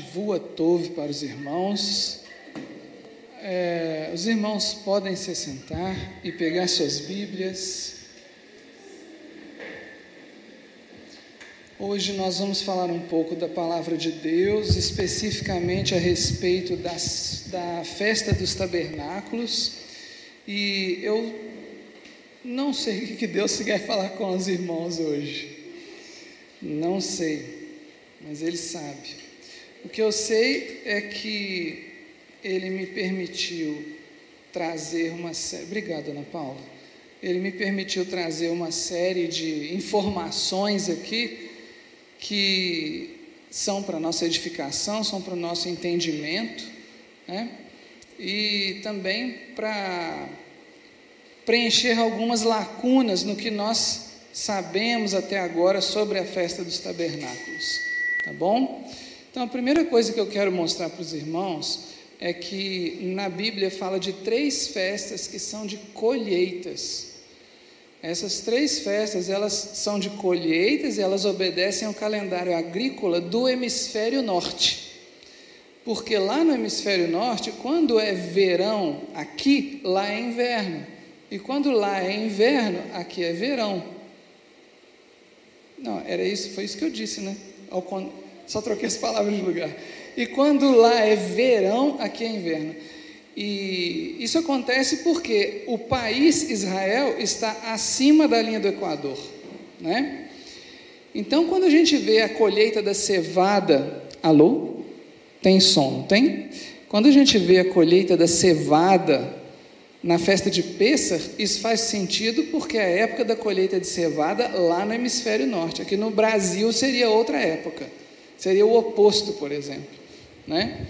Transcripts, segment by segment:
Shavua Tov para os irmãos. É, os irmãos podem se sentar e pegar suas Bíblias. Hoje nós vamos falar um pouco da palavra de Deus, especificamente a respeito das, da festa dos tabernáculos. E eu não sei o que Deus quer falar com os irmãos hoje. Não sei, mas Ele sabe. O que eu sei é que Ele me permitiu trazer uma série. Obrigado, Ana Paula. Ele me permitiu trazer uma série de informações aqui que são para nossa edificação, são para o nosso entendimento, né? e também para preencher algumas lacunas no que nós sabemos até agora sobre a festa dos tabernáculos, tá bom? Então, a primeira coisa que eu quero mostrar para os irmãos é que na Bíblia fala de três festas que são de colheitas. Essas três festas, elas são de colheitas e elas obedecem ao calendário agrícola do hemisfério norte. Porque lá no hemisfério norte, quando é verão aqui, lá é inverno. E quando lá é inverno, aqui é verão. Não, era isso, foi isso que eu disse, né? Só troquei as palavras de lugar. E quando lá é verão, aqui é inverno. E isso acontece porque o país Israel está acima da linha do Equador, né? Então, quando a gente vê a colheita da cevada, alô? Tem som, tem? Quando a gente vê a colheita da cevada na festa de Pêssar, isso faz sentido porque é a época da colheita de cevada lá no hemisfério norte. Aqui no Brasil seria outra época, seria o oposto, por exemplo. Né?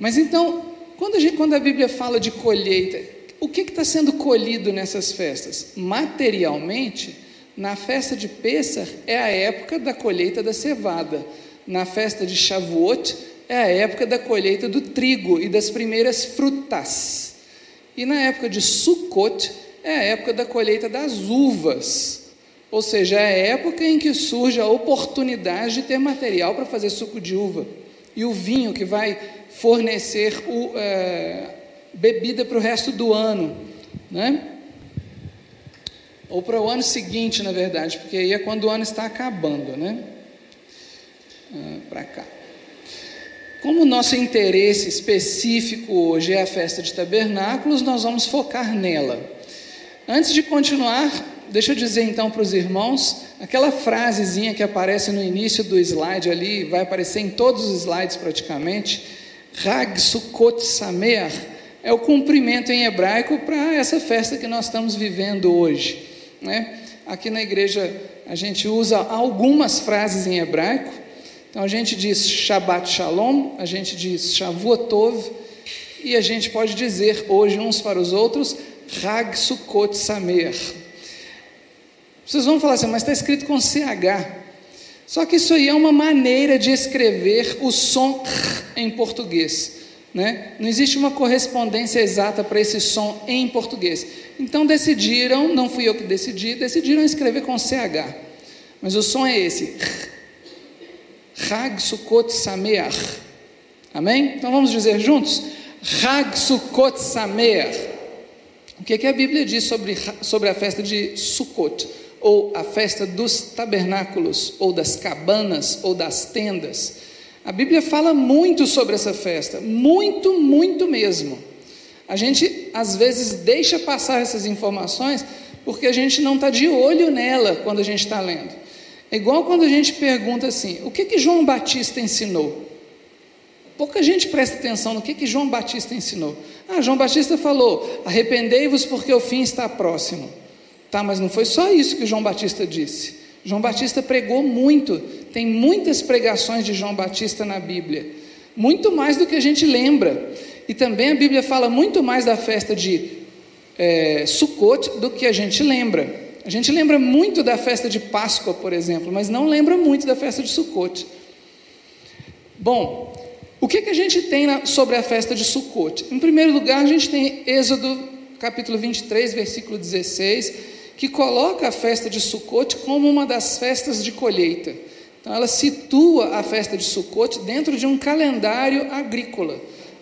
Mas então, quando a, gente, quando a Bíblia fala de colheita, o que está sendo colhido nessas festas? Materialmente, na festa de Pêssar é a época da colheita da cevada, na festa de Shavuot é a época da colheita do trigo e das primeiras frutas. E na época de Sukkot é a época da colheita das uvas, ou seja, é a época em que surge a oportunidade de ter material para fazer suco de uva e o vinho que vai fornecer o, é, bebida para o resto do ano, né? Ou para o ano seguinte, na verdade, porque aí é quando o ano está acabando, né? Ah, para cá. Como o nosso interesse específico hoje é a festa de tabernáculos, nós vamos focar nela. Antes de continuar, deixa eu dizer então para os irmãos, aquela frasezinha que aparece no início do slide ali, vai aparecer em todos os slides praticamente, Hag Sukkot Sameach, é o cumprimento em hebraico para essa festa que nós estamos vivendo hoje. Né? Aqui na igreja a gente usa algumas frases em hebraico, então a gente diz Shabbat Shalom, a gente diz Shavuotov, e a gente pode dizer hoje uns para os outros Hag Sukkot Samer. Vocês vão falar assim, mas está escrito com CH. Só que isso aí é uma maneira de escrever o som em português. Né? Não existe uma correspondência exata para esse som em português. Então decidiram, não fui eu que decidi, decidiram escrever com CH. Mas o som é esse. Hag Sukkot Sameach. Amém? Então vamos dizer juntos? Hag Sukkot Sameach. O que, é que a Bíblia diz sobre, sobre a festa de Sukkot? Ou a festa dos tabernáculos, ou das cabanas, ou das tendas. A Bíblia fala muito sobre essa festa, muito, muito mesmo. A gente às vezes deixa passar essas informações porque a gente não está de olho nela quando a gente está lendo. É igual quando a gente pergunta assim: o que que João Batista ensinou? Pouca gente presta atenção no que que João Batista ensinou. Ah, João Batista falou: arrependei-vos porque o fim está próximo. Tá, mas não foi só isso que João Batista disse. João Batista pregou muito, tem muitas pregações de João Batista na Bíblia, muito mais do que a gente lembra. E também a Bíblia fala muito mais da festa de é, Sukkot do que a gente lembra. A gente lembra muito da festa de Páscoa, por exemplo, mas não lembra muito da festa de Sukkot. Bom, o que, que a gente tem na, sobre a festa de Sukkot? Em primeiro lugar, a gente tem Êxodo capítulo 23, versículo 16, que coloca a festa de Sukkot como uma das festas de colheita. Então, ela situa a festa de Sukkot dentro de um calendário agrícola,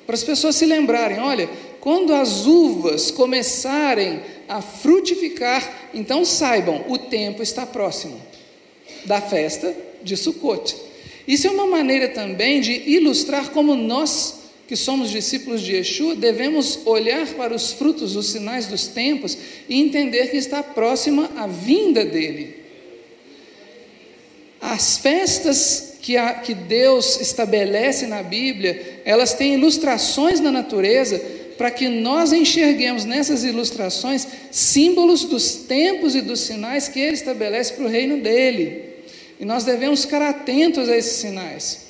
para as pessoas se lembrarem: olha, quando as uvas começarem a frutificar, então saibam, o tempo está próximo da festa de Sukkot. Isso é uma maneira também de ilustrar como nós, que somos discípulos de Yeshua, devemos olhar para os frutos, os sinais dos tempos e entender que está próxima a vinda dele. As festas que, a, que Deus estabelece na Bíblia, elas têm ilustrações na natureza para que nós enxerguemos nessas ilustrações símbolos dos tempos e dos sinais que Ele estabelece para o reino dele. E nós devemos ficar atentos a esses sinais.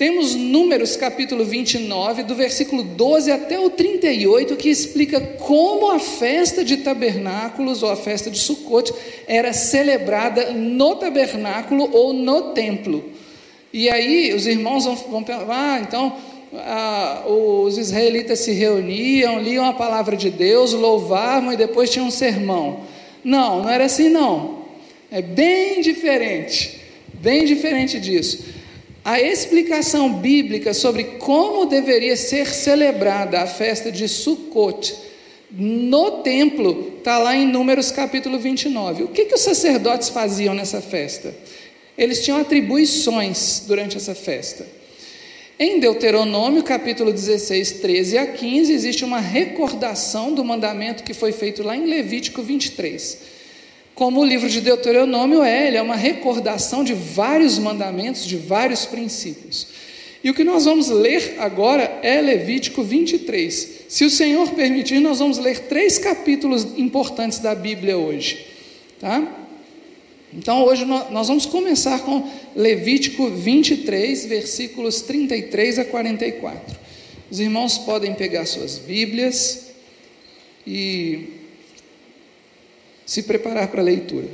Temos Números capítulo 29, do versículo 12 até o 38, que explica como a festa de tabernáculos ou a festa de Sucote era celebrada no tabernáculo ou no templo. E aí os irmãos vão, vão ah, então ah, os israelitas se reuniam, liam a palavra de Deus, louvavam e depois tinham um sermão. Não, não era assim não. É bem diferente, bem diferente disso. A explicação bíblica sobre como deveria ser celebrada a festa de Sukkot no templo está lá em Números capítulo 29. O que, que os sacerdotes faziam nessa festa? Eles tinham atribuições durante essa festa. Em Deuteronômio, capítulo 16, 13 a 15, existe uma recordação do mandamento que foi feito lá em Levítico 23. Como o livro de Deuteronômio é, ele é uma recordação de vários mandamentos, de vários princípios. E o que nós vamos ler agora é Levítico 23. Se o Senhor permitir, nós vamos ler três capítulos importantes da Bíblia hoje. Tá? Então, hoje nós vamos começar com Levítico 23, versículos 33 a 44. Os irmãos podem pegar suas Bíblias e se preparar para a leitura.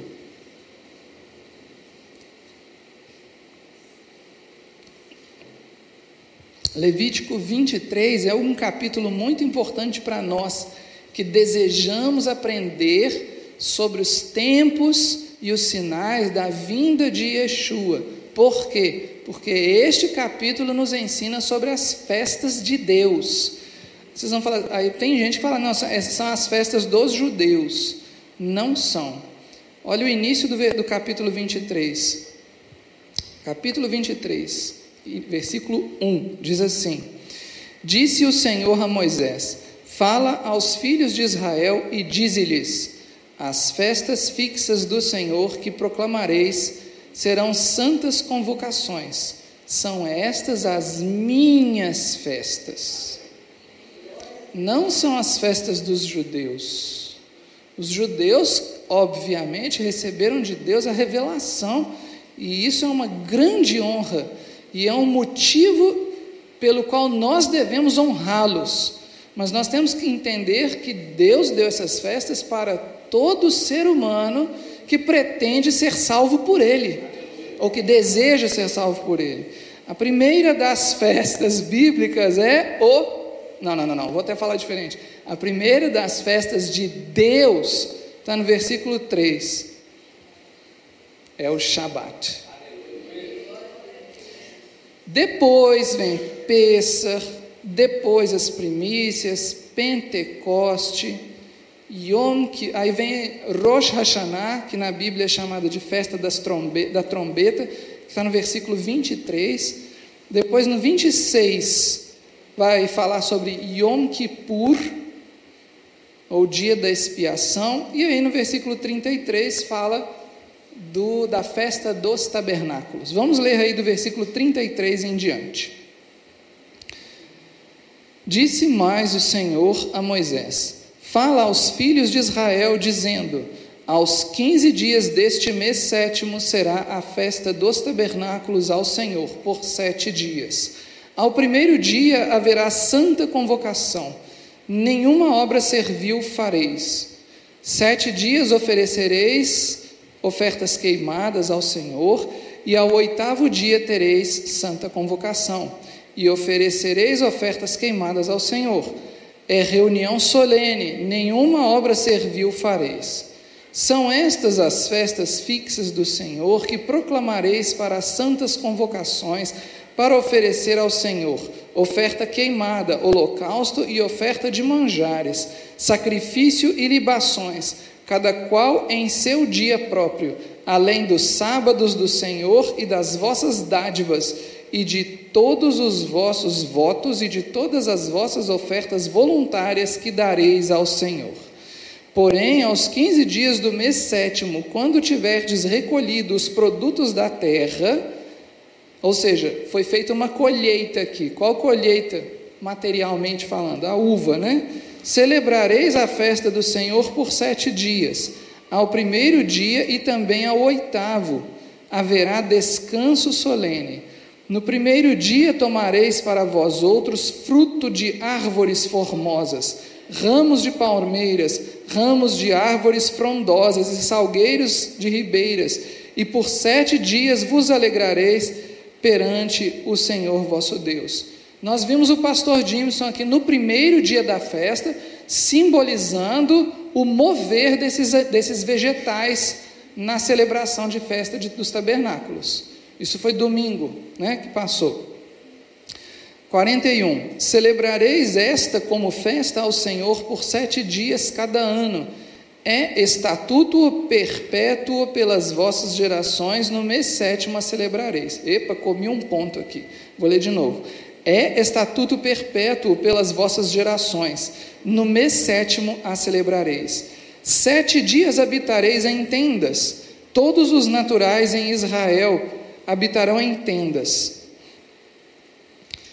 Levítico 23 é um capítulo muito importante para nós que desejamos aprender sobre os tempos e os sinais da vinda de Yeshua. Por quê? Porque este capítulo nos ensina sobre as festas de Deus. Vocês vão falar, aí tem gente que fala, não, essas são as festas dos judeus não são. Olha o início do, do capítulo 23. Capítulo 23, versículo 1, diz assim: Disse o Senhor a Moisés: Fala aos filhos de Israel e dize-lhes: As festas fixas do Senhor que proclamareis serão santas convocações. São estas as minhas festas. Não são as festas dos judeus os judeus, obviamente, receberam de Deus a revelação, e isso é uma grande honra, e é um motivo pelo qual nós devemos honrá-los. Mas nós temos que entender que Deus deu essas festas para todo ser humano que pretende ser salvo por Ele, ou que deseja ser salvo por Ele. A primeira das festas bíblicas é o não, não, não, não, vou até falar diferente. A primeira das festas de Deus está no versículo 3. É o Shabat. Depois vem Pêssar, depois as primícias, Pentecoste, Yom aí vem Rosh Hashanah, que na Bíblia é chamada de festa trombe, da trombeta, que está no versículo 23. Depois no 26, vai falar sobre Yom Kippur, ou dia da expiação, e aí no versículo 33 fala do, da festa dos tabernáculos. Vamos ler aí do versículo 33 em diante. Disse mais o Senhor a Moisés: Fala aos filhos de Israel, dizendo: Aos quinze dias deste mês sétimo será a festa dos tabernáculos ao Senhor, por sete dias. Ao primeiro dia haverá santa convocação, nenhuma obra servil fareis. Sete dias oferecereis ofertas queimadas ao Senhor, e ao oitavo dia tereis santa convocação, e oferecereis ofertas queimadas ao Senhor. É reunião solene, nenhuma obra servil fareis. São estas as festas fixas do Senhor que proclamareis para as santas convocações, para oferecer ao Senhor oferta queimada, holocausto e oferta de manjares, sacrifício e libações, cada qual em seu dia próprio, além dos sábados do Senhor e das vossas dádivas, e de todos os vossos votos e de todas as vossas ofertas voluntárias que dareis ao Senhor. Porém, aos quinze dias do mês sétimo, quando tiverdes recolhido os produtos da terra, ou seja, foi feita uma colheita aqui. Qual colheita? Materialmente falando, a uva, né? Celebrareis a festa do Senhor por sete dias. Ao primeiro dia e também ao oitavo haverá descanso solene. No primeiro dia tomareis para vós outros fruto de árvores formosas, ramos de palmeiras, ramos de árvores frondosas e salgueiros de ribeiras, e por sete dias vos alegrareis perante o Senhor vosso Deus. Nós vimos o pastor Jimson aqui no primeiro dia da festa, simbolizando o mover desses, desses vegetais na celebração de festa de, dos tabernáculos. Isso foi domingo, né, que passou. 41. Celebrareis esta como festa ao Senhor por sete dias cada ano. É estatuto perpétuo pelas vossas gerações, no mês sétimo a celebrareis. Epa, comi um ponto aqui. Vou ler de novo. É estatuto perpétuo pelas vossas gerações, no mês sétimo a celebrareis. Sete dias habitareis em tendas, todos os naturais em Israel habitarão em tendas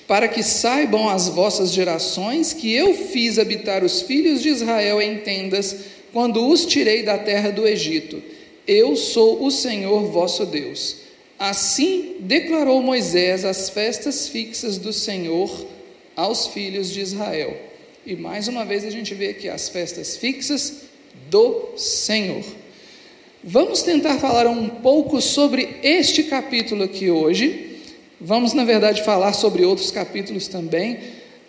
para que saibam as vossas gerações que eu fiz habitar os filhos de Israel em tendas quando os tirei da terra do Egito. Eu sou o Senhor vosso Deus. Assim declarou Moisés as festas fixas do Senhor aos filhos de Israel. E mais uma vez a gente vê aqui as festas fixas do Senhor. Vamos tentar falar um pouco sobre este capítulo aqui hoje Vamos, na verdade, falar sobre outros capítulos também,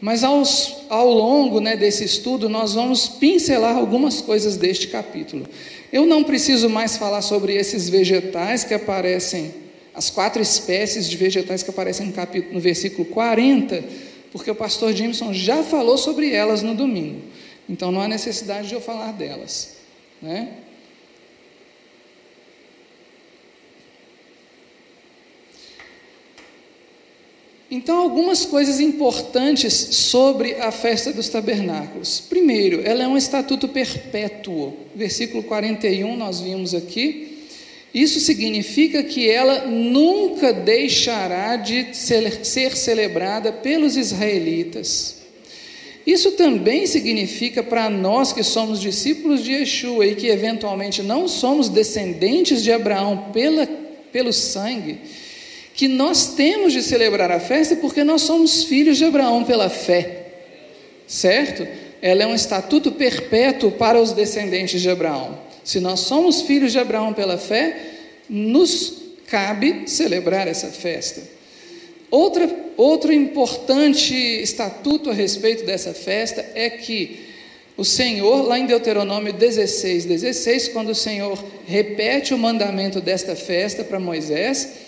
mas aos, ao longo né, desse estudo nós vamos pincelar algumas coisas deste capítulo. Eu não preciso mais falar sobre esses vegetais que aparecem, as quatro espécies de vegetais que aparecem no, capítulo, no versículo 40, porque o pastor Jameson já falou sobre elas no domingo. Então não há necessidade de eu falar delas. Né? Então, algumas coisas importantes sobre a festa dos tabernáculos. Primeiro, ela é um estatuto perpétuo. Versículo 41, nós vimos aqui. Isso significa que ela nunca deixará de ser celebrada pelos israelitas. Isso também significa para nós que somos discípulos de Yeshua e que eventualmente não somos descendentes de Abraão pela, pelo sangue, que nós temos de celebrar a festa porque nós somos filhos de Abraão pela fé, certo? Ela é um estatuto perpétuo para os descendentes de Abraão. Se nós somos filhos de Abraão pela fé, nos cabe celebrar essa festa. Outra, outro importante estatuto a respeito dessa festa é que o Senhor, lá em Deuteronômio 16, 16, quando o Senhor repete o mandamento desta festa para Moisés,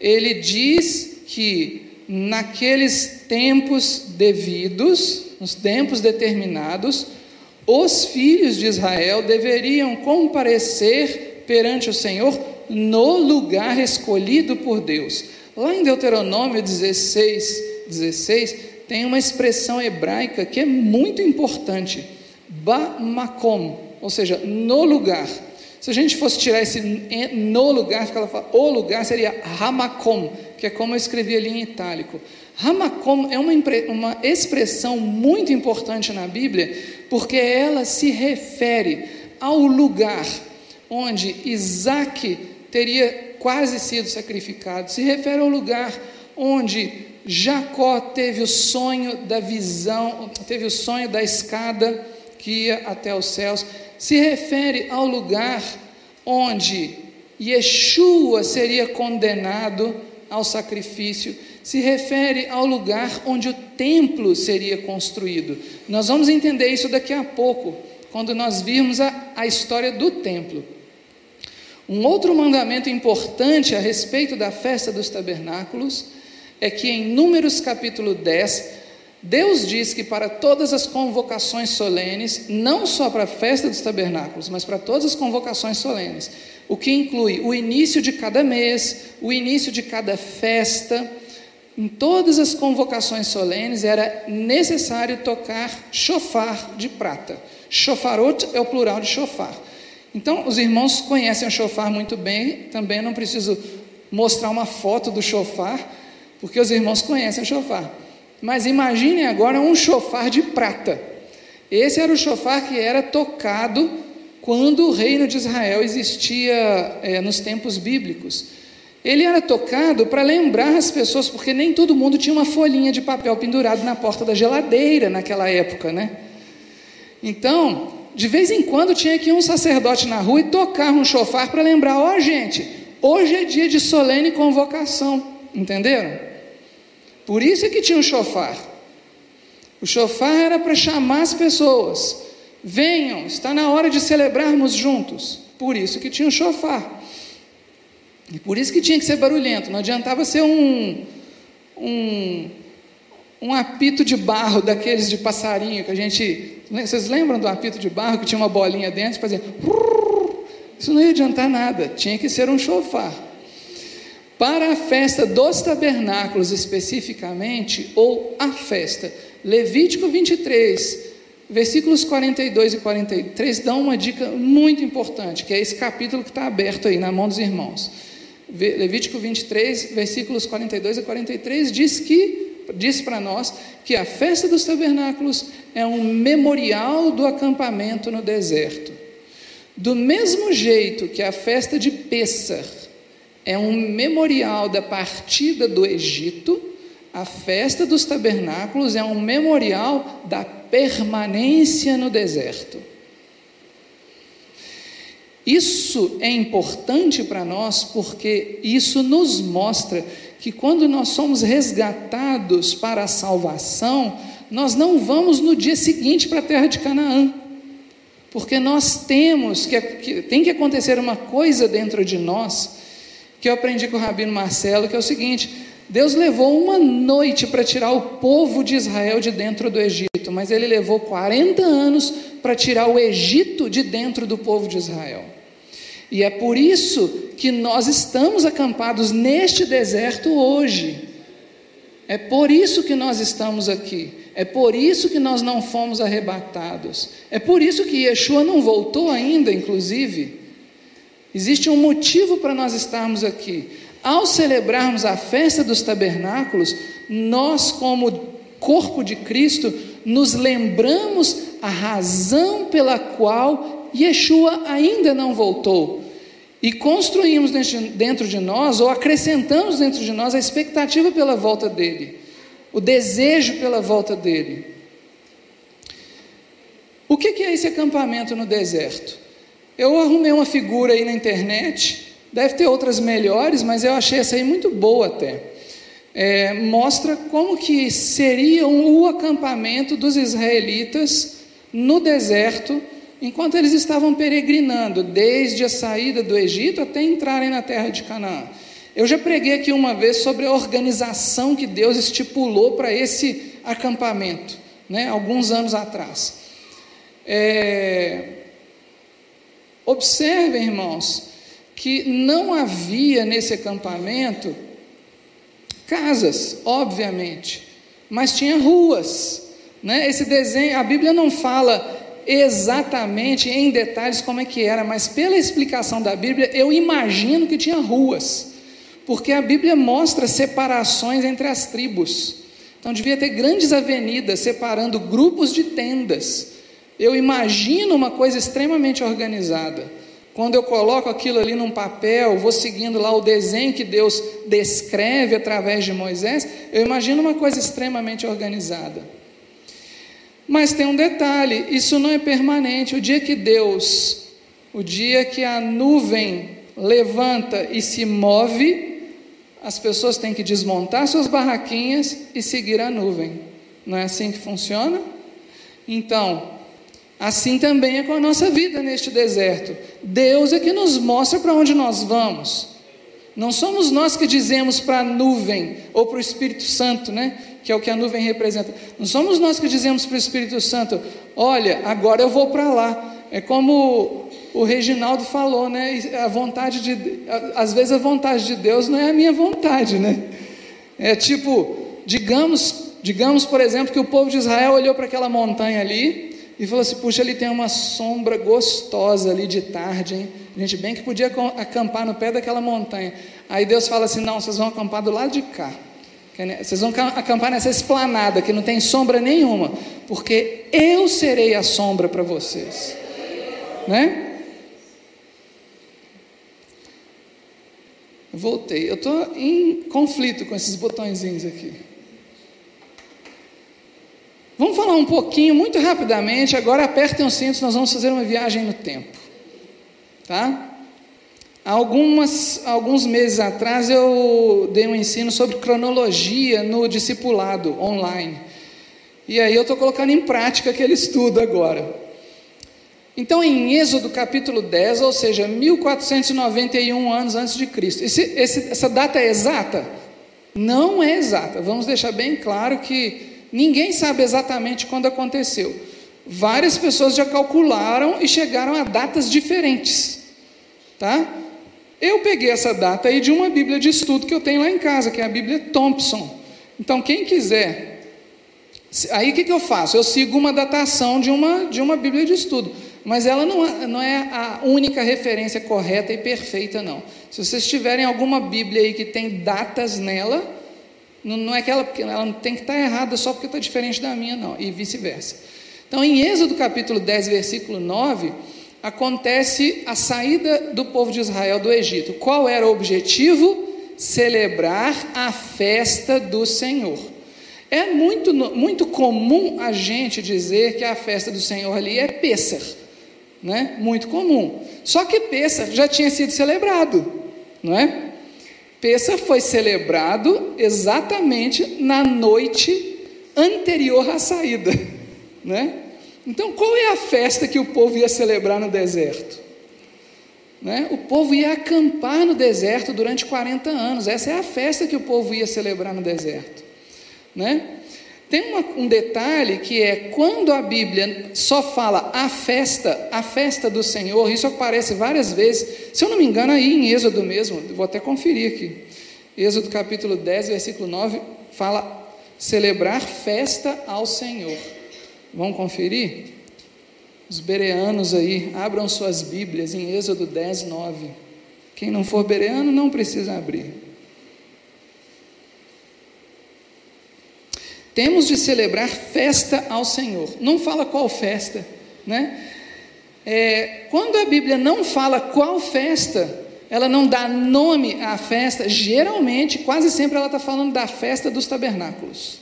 ele diz que naqueles tempos devidos, nos tempos determinados, os filhos de Israel deveriam comparecer perante o Senhor no lugar escolhido por Deus. Lá em Deuteronômio 16, 16, tem uma expressão hebraica que é muito importante, bamakom, ou seja, no lugar. Se a gente fosse tirar esse no lugar, fala, o lugar seria Hamakom, que é como eu escrevi ali em itálico. Hamakom é uma, uma expressão muito importante na Bíblia, porque ela se refere ao lugar onde Isaac teria quase sido sacrificado, se refere ao lugar onde Jacó teve o sonho da visão, teve o sonho da escada que ia até os céus se refere ao lugar onde Yeshua seria condenado ao sacrifício, se refere ao lugar onde o templo seria construído. Nós vamos entender isso daqui a pouco, quando nós virmos a a história do templo. Um outro mandamento importante a respeito da festa dos tabernáculos é que em Números capítulo 10, Deus diz que para todas as convocações solenes, não só para a festa dos tabernáculos, mas para todas as convocações solenes, o que inclui o início de cada mês, o início de cada festa, em todas as convocações solenes era necessário tocar chofar de prata. Chofarot é o plural de chofar. Então, os irmãos conhecem o chofar muito bem, também não preciso mostrar uma foto do chofar, porque os irmãos conhecem o chofar. Mas imaginem agora um chofar de prata. Esse era o chofar que era tocado quando o reino de Israel existia é, nos tempos bíblicos. Ele era tocado para lembrar as pessoas, porque nem todo mundo tinha uma folhinha de papel pendurado na porta da geladeira naquela época, né? Então, de vez em quando tinha que ir um sacerdote na rua e tocar um chofar para lembrar: ó, oh, gente, hoje é dia de solene convocação, entenderam? Por isso é que tinha um chofar. O chofar era para chamar as pessoas: venham, está na hora de celebrarmos juntos. Por isso que tinha um chofar. E por isso que tinha que ser barulhento, não adiantava ser um, um, um apito de barro daqueles de passarinho que a gente. Vocês lembram do apito de barro que tinha uma bolinha dentro fazia. Isso não ia adiantar nada, tinha que ser um chofar. Para a festa dos tabernáculos especificamente, ou a festa, Levítico 23, versículos 42 e 43 dão uma dica muito importante, que é esse capítulo que está aberto aí na mão dos irmãos. Levítico 23, versículos 42 a 43 diz que diz para nós que a festa dos tabernáculos é um memorial do acampamento no deserto. Do mesmo jeito que a festa de Pêssar é um memorial da partida do Egito, a festa dos tabernáculos é um memorial da permanência no deserto. Isso é importante para nós porque isso nos mostra que quando nós somos resgatados para a salvação, nós não vamos no dia seguinte para a terra de Canaã. Porque nós temos que, que tem que acontecer uma coisa dentro de nós que eu aprendi com o rabino Marcelo, que é o seguinte: Deus levou uma noite para tirar o povo de Israel de dentro do Egito, mas ele levou 40 anos para tirar o Egito de dentro do povo de Israel. E é por isso que nós estamos acampados neste deserto hoje. É por isso que nós estamos aqui. É por isso que nós não fomos arrebatados. É por isso que Yeshua não voltou ainda, inclusive. Existe um motivo para nós estarmos aqui. Ao celebrarmos a festa dos tabernáculos, nós, como corpo de Cristo, nos lembramos a razão pela qual Yeshua ainda não voltou. E construímos dentro de nós, ou acrescentamos dentro de nós, a expectativa pela volta dele, o desejo pela volta dele. O que é esse acampamento no deserto? Eu arrumei uma figura aí na internet, deve ter outras melhores, mas eu achei essa aí muito boa até. É, mostra como que seria o acampamento dos israelitas no deserto enquanto eles estavam peregrinando, desde a saída do Egito até entrarem na terra de Canaã. Eu já preguei aqui uma vez sobre a organização que Deus estipulou para esse acampamento, né, alguns anos atrás. É... Observem, irmãos, que não havia nesse acampamento casas, obviamente, mas tinha ruas. Né? Esse desenho, a Bíblia não fala exatamente em detalhes como é que era, mas pela explicação da Bíblia, eu imagino que tinha ruas, porque a Bíblia mostra separações entre as tribos. Então devia ter grandes avenidas separando grupos de tendas. Eu imagino uma coisa extremamente organizada. Quando eu coloco aquilo ali num papel, vou seguindo lá o desenho que Deus descreve através de Moisés, eu imagino uma coisa extremamente organizada. Mas tem um detalhe: isso não é permanente. O dia que Deus, o dia que a nuvem levanta e se move, as pessoas têm que desmontar suas barraquinhas e seguir a nuvem. Não é assim que funciona? Então, Assim também é com a nossa vida neste deserto. Deus é que nos mostra para onde nós vamos. Não somos nós que dizemos para a nuvem ou para o Espírito Santo, né? Que é o que a nuvem representa. Não somos nós que dizemos para o Espírito Santo: olha, agora eu vou para lá. É como o Reginaldo falou, né? A vontade de, às vezes a vontade de Deus não é a minha vontade, né? É tipo, digamos, digamos por exemplo que o povo de Israel olhou para aquela montanha ali e falou assim: puxa, ali tem uma sombra gostosa ali de tarde, hein? A gente bem que podia acampar no pé daquela montanha. Aí Deus fala assim: não, vocês vão acampar do lado de cá. Vocês vão acampar nessa esplanada que não tem sombra nenhuma, porque eu serei a sombra para vocês, né? Voltei. Eu estou em conflito com esses botõezinhos aqui. Vamos falar um pouquinho, muito rapidamente. Agora apertem os cintos, nós vamos fazer uma viagem no tempo. Tá? Algumas, alguns meses atrás eu dei um ensino sobre cronologia no discipulado online. E aí eu estou colocando em prática aquele estudo agora. Então, em Êxodo capítulo 10, ou seja, 1491 anos antes de Cristo, esse, esse, essa data é exata? Não é exata. Vamos deixar bem claro que ninguém sabe exatamente quando aconteceu. Várias pessoas já calcularam e chegaram a datas diferentes. Tá? Eu peguei essa data aí de uma Bíblia de estudo que eu tenho lá em casa, que é a Bíblia Thompson. Então, quem quiser, aí o que, que eu faço? Eu sigo uma datação de uma, de uma Bíblia de estudo mas ela não, é, não é a única referência correta e perfeita, não. Se vocês tiverem alguma Bíblia aí que tem datas nela, não, não é que ela, ela não tem que estar errada só porque está diferente da minha, não, e vice-versa. Então, em Êxodo capítulo 10, versículo 9, acontece a saída do povo de Israel do Egito. Qual era o objetivo? Celebrar a festa do Senhor. É muito, muito comum a gente dizer que a festa do Senhor ali é Pêssar né? Muito comum. Só que Pessa já tinha sido celebrado, não é? Pessa foi celebrado exatamente na noite anterior à saída, né? Então, qual é a festa que o povo ia celebrar no deserto? Né? O povo ia acampar no deserto durante 40 anos. Essa é a festa que o povo ia celebrar no deserto, né? Tem uma, um detalhe que é quando a Bíblia só fala a festa, a festa do Senhor, isso aparece várias vezes, se eu não me engano, aí em Êxodo mesmo, vou até conferir aqui. Êxodo capítulo 10, versículo 9, fala celebrar festa ao Senhor. Vamos conferir? Os bereanos aí, abram suas Bíblias em Êxodo 10, 9. Quem não for bereano não precisa abrir. Temos de celebrar festa ao Senhor. Não fala qual festa, né? É, quando a Bíblia não fala qual festa, ela não dá nome à festa, geralmente, quase sempre ela está falando da festa dos tabernáculos.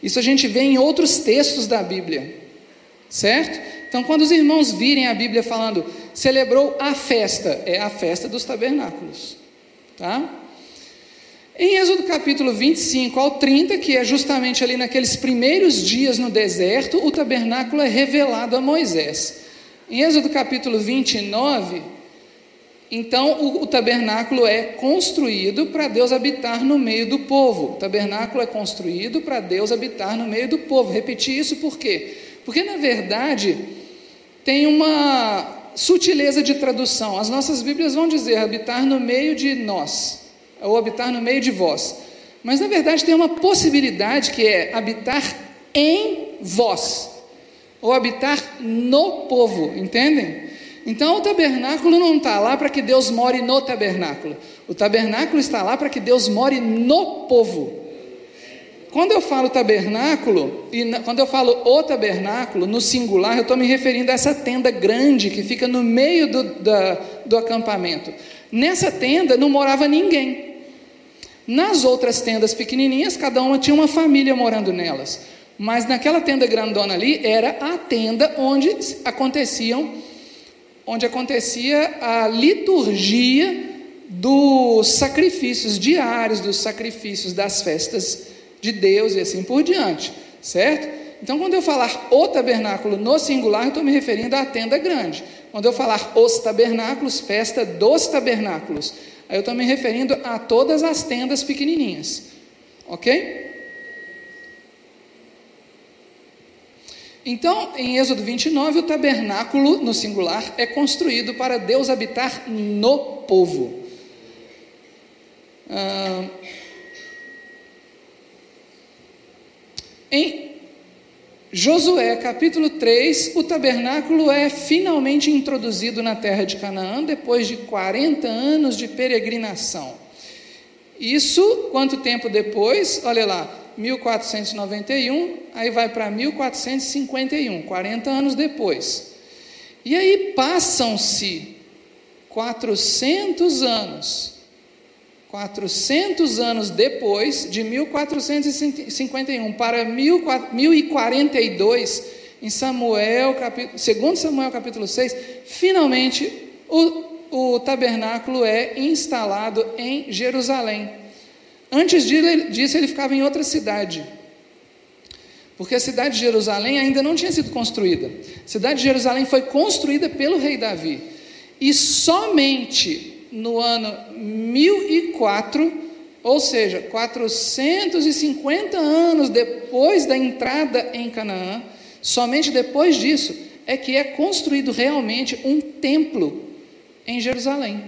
Isso a gente vê em outros textos da Bíblia, certo? Então, quando os irmãos virem a Bíblia falando, celebrou a festa, é a festa dos tabernáculos, tá? Em Êxodo capítulo 25 ao 30, que é justamente ali naqueles primeiros dias no deserto, o tabernáculo é revelado a Moisés. Em Êxodo capítulo 29, então o, o tabernáculo é construído para Deus habitar no meio do povo. O tabernáculo é construído para Deus habitar no meio do povo. Repetir isso por quê? Porque na verdade tem uma sutileza de tradução. As nossas Bíblias vão dizer habitar no meio de nós ou habitar no meio de vós. Mas na verdade tem uma possibilidade que é habitar em vós, ou habitar no povo, entendem? Então o tabernáculo não está lá para que Deus more no tabernáculo, o tabernáculo está lá para que Deus more no povo. Quando eu falo tabernáculo, e quando eu falo o tabernáculo, no singular, eu estou me referindo a essa tenda grande que fica no meio do, da, do acampamento. Nessa tenda não morava ninguém. Nas outras tendas pequenininhas, cada uma tinha uma família morando nelas. Mas naquela tenda grandona ali era a tenda onde aconteciam onde acontecia a liturgia dos sacrifícios diários, dos sacrifícios das festas de Deus e assim por diante, certo? Então, quando eu falar o tabernáculo no singular, eu estou me referindo à tenda grande. Quando eu falar os tabernáculos, festa dos tabernáculos, aí eu estou me referindo a todas as tendas pequenininhas. Ok? Então, em Êxodo 29, o tabernáculo, no singular, é construído para Deus habitar no povo. Ah, em Josué capítulo 3, o tabernáculo é finalmente introduzido na terra de Canaã depois de 40 anos de peregrinação. Isso, quanto tempo depois? Olha lá, 1491, aí vai para 1451, 40 anos depois. E aí passam-se 400 anos, 400 anos depois, de 1451 para 1042, em Samuel, capítulo, segundo Samuel capítulo 6, finalmente o, o tabernáculo é instalado em Jerusalém. Antes disso, ele ficava em outra cidade. Porque a cidade de Jerusalém ainda não tinha sido construída. A cidade de Jerusalém foi construída pelo rei Davi. E somente no ano 1004, ou seja, 450 anos depois da entrada em Canaã, somente depois disso é que é construído realmente um templo em Jerusalém.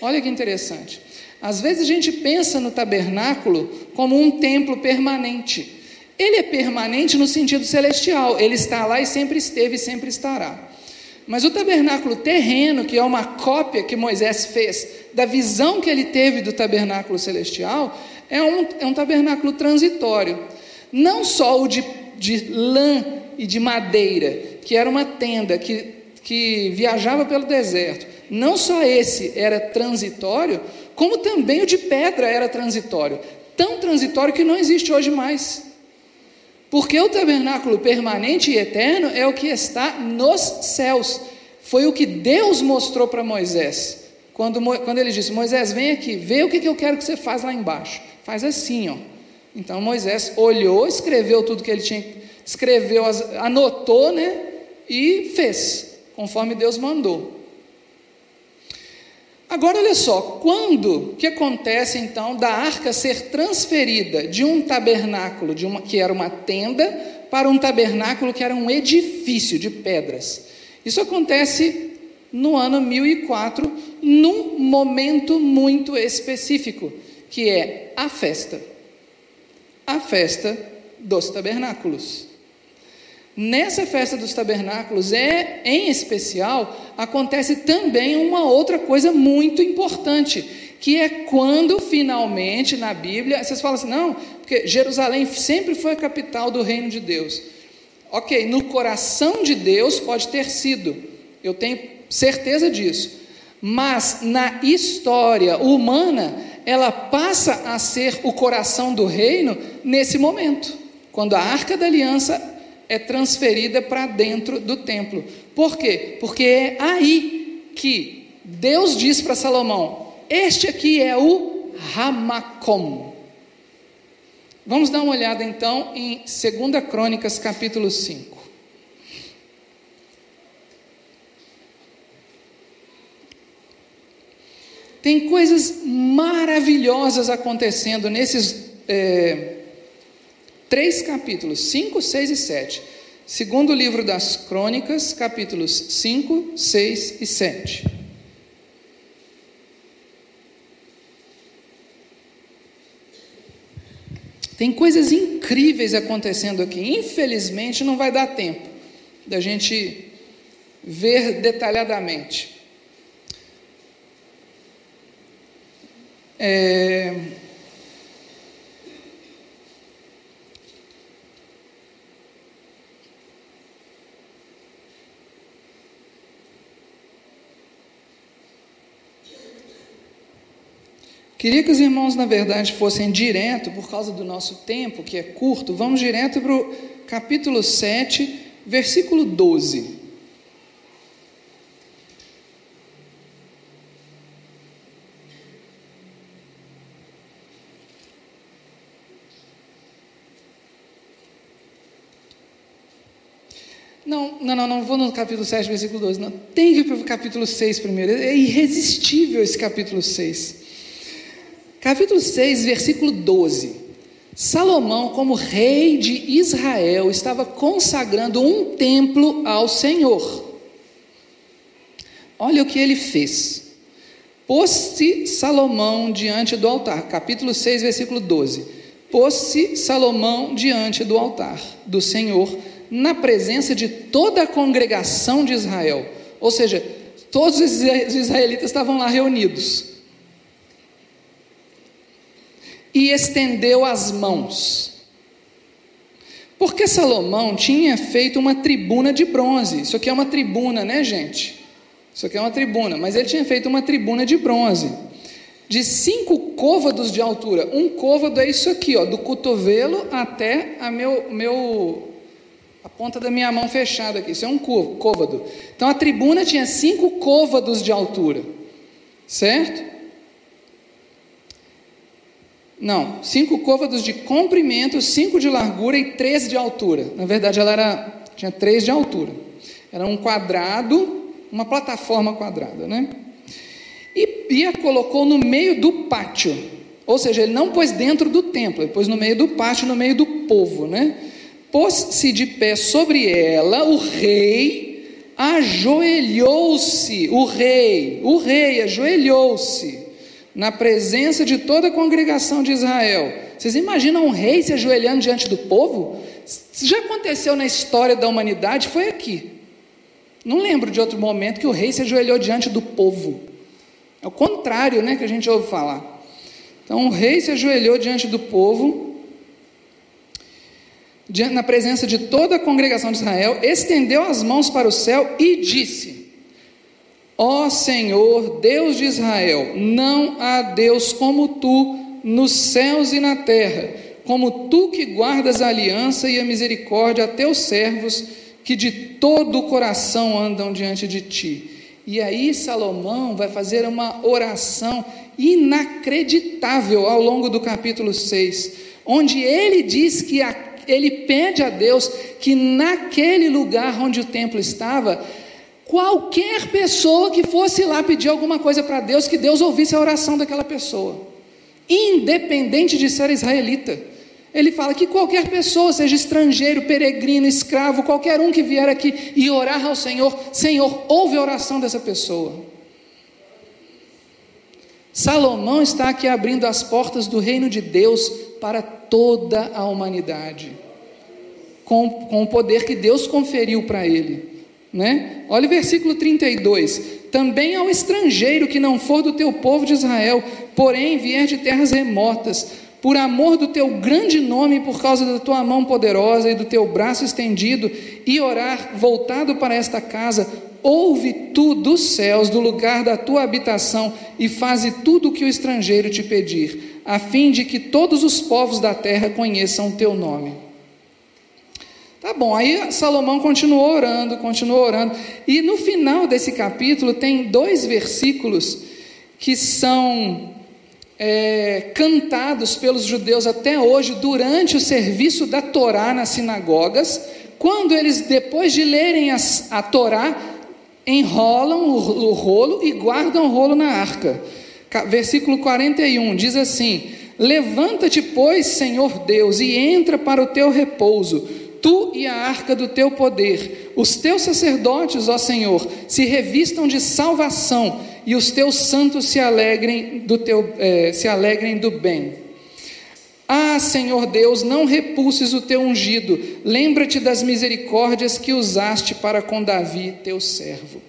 Olha que interessante. Às vezes a gente pensa no tabernáculo como um templo permanente. Ele é permanente no sentido celestial, ele está lá e sempre esteve e sempre estará. Mas o tabernáculo terreno, que é uma cópia que Moisés fez da visão que ele teve do tabernáculo celestial, é um, é um tabernáculo transitório. Não só o de, de lã e de madeira, que era uma tenda que, que viajava pelo deserto, não só esse era transitório, como também o de pedra era transitório, tão transitório que não existe hoje mais. Porque o tabernáculo permanente e eterno é o que está nos céus. Foi o que Deus mostrou para Moisés. Quando, quando ele disse: Moisés, vem aqui, vê o que, que eu quero que você faz lá embaixo. Faz assim, ó. Então Moisés olhou, escreveu tudo que ele tinha, escreveu, anotou, né? E fez, conforme Deus mandou. Agora olha só, quando que acontece então da arca ser transferida de um tabernáculo, de uma que era uma tenda, para um tabernáculo que era um edifício de pedras? Isso acontece no ano 1004, num momento muito específico, que é a festa. A festa dos tabernáculos. Nessa festa dos tabernáculos, é, em especial, acontece também uma outra coisa muito importante, que é quando finalmente na Bíblia, vocês falam assim, não, porque Jerusalém sempre foi a capital do reino de Deus. Ok, no coração de Deus pode ter sido, eu tenho certeza disso, mas na história humana, ela passa a ser o coração do reino nesse momento, quando a arca da aliança é transferida para dentro do templo. Por quê? Porque é aí que Deus diz para Salomão: Este aqui é o Ramacom. Vamos dar uma olhada então em 2 Crônicas, capítulo 5. Tem coisas maravilhosas acontecendo nesses. É, três capítulos, 5, 6 e 7. Segundo livro das Crônicas, capítulos 5, 6 e 7. Tem coisas incríveis acontecendo aqui. Infelizmente, não vai dar tempo da gente ver detalhadamente. É, Queria que os irmãos, na verdade, fossem direto, por causa do nosso tempo, que é curto, vamos direto para o capítulo 7, versículo 12. Não, não, não, não vou no capítulo 7, versículo 12. Não, tem que ir para o capítulo 6 primeiro. É irresistível esse capítulo 6. Capítulo 6, versículo 12. Salomão, como rei de Israel, estava consagrando um templo ao Senhor. Olha o que ele fez. Pôs-se Salomão diante do altar, capítulo 6, versículo 12. Pôs-se Salomão diante do altar do Senhor, na presença de toda a congregação de Israel. Ou seja, todos os israelitas estavam lá reunidos. E estendeu as mãos. Porque Salomão tinha feito uma tribuna de bronze. Isso aqui é uma tribuna, né, gente? Isso aqui é uma tribuna, mas ele tinha feito uma tribuna de bronze, de cinco côvados de altura. Um côvado é isso aqui, ó, do cotovelo até a meu, meu, a ponta da minha mão fechada aqui. Isso é um côvado. Então a tribuna tinha cinco côvados de altura, certo? Não, cinco côvados de comprimento, cinco de largura e três de altura. Na verdade, ela era, tinha três de altura. Era um quadrado uma plataforma quadrada, né? E, e a colocou no meio do pátio, ou seja, ele não pôs dentro do templo, ele pôs no meio do pátio, no meio do povo, né? Pôs-se de pé sobre ela, o rei ajoelhou-se, o rei, o rei ajoelhou-se na presença de toda a congregação de Israel. Vocês imaginam um rei se ajoelhando diante do povo? Já aconteceu na história da humanidade, foi aqui. Não lembro de outro momento que o rei se ajoelhou diante do povo. É o contrário, né, que a gente ouve falar. Então o rei se ajoelhou diante do povo, na presença de toda a congregação de Israel, estendeu as mãos para o céu e disse: Ó Senhor, Deus de Israel, não há Deus como tu nos céus e na terra, como tu que guardas a aliança e a misericórdia a teus servos que de todo o coração andam diante de ti. E aí Salomão vai fazer uma oração inacreditável ao longo do capítulo 6, onde ele diz que a, ele pede a Deus que naquele lugar onde o templo estava, qualquer pessoa que fosse lá pedir alguma coisa para Deus, que Deus ouvisse a oração daquela pessoa, independente de ser israelita. Ele fala que qualquer pessoa, seja estrangeiro, peregrino, escravo, qualquer um que vier aqui e orar ao Senhor, Senhor, ouve a oração dessa pessoa. Salomão está aqui abrindo as portas do reino de Deus para toda a humanidade, com, com o poder que Deus conferiu para ele. Né? Olha o versículo 32: Também ao estrangeiro que não for do teu povo de Israel, porém vier de terras remotas, por amor do teu grande nome, por causa da tua mão poderosa e do teu braço estendido, e orar voltado para esta casa, ouve tu dos céus, do lugar da tua habitação, e faze tudo o que o estrangeiro te pedir, a fim de que todos os povos da terra conheçam o teu nome. Tá bom, aí Salomão continuou orando, continuou orando, e no final desse capítulo tem dois versículos que são é, cantados pelos judeus até hoje durante o serviço da Torá nas sinagogas, quando eles, depois de lerem a, a Torá, enrolam o, o rolo e guardam o rolo na arca. Versículo 41 diz assim: Levanta-te, pois, Senhor Deus, e entra para o teu repouso, tu e a arca do teu poder. Os teus sacerdotes, ó Senhor, se revistam de salvação e os teus santos se alegrem do, teu, eh, se alegrem do bem. Ah, Senhor Deus, não repulses o teu ungido, lembra-te das misericórdias que usaste para com Davi, teu servo.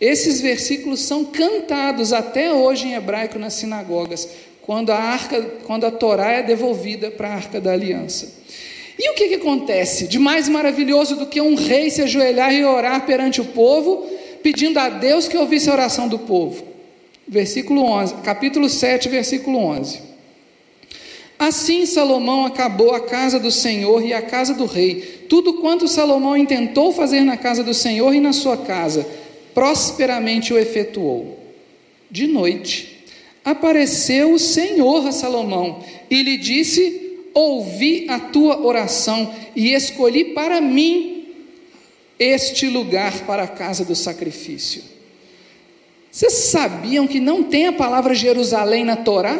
Esses versículos são cantados até hoje em hebraico nas sinagogas, quando a arca, quando a Torá é devolvida para a arca da aliança. E o que, que acontece de mais maravilhoso do que um rei se ajoelhar e orar perante o povo pedindo a Deus que ouvisse a oração do povo. Versículo 11, capítulo 7, versículo 11. Assim Salomão acabou a casa do Senhor e a casa do rei. Tudo quanto Salomão intentou fazer na casa do Senhor e na sua casa, prosperamente o efetuou. De noite, apareceu o Senhor a Salomão e lhe disse: Ouvi a tua oração e escolhi para mim este lugar para a casa do sacrifício. Vocês sabiam que não tem a palavra Jerusalém na Torá?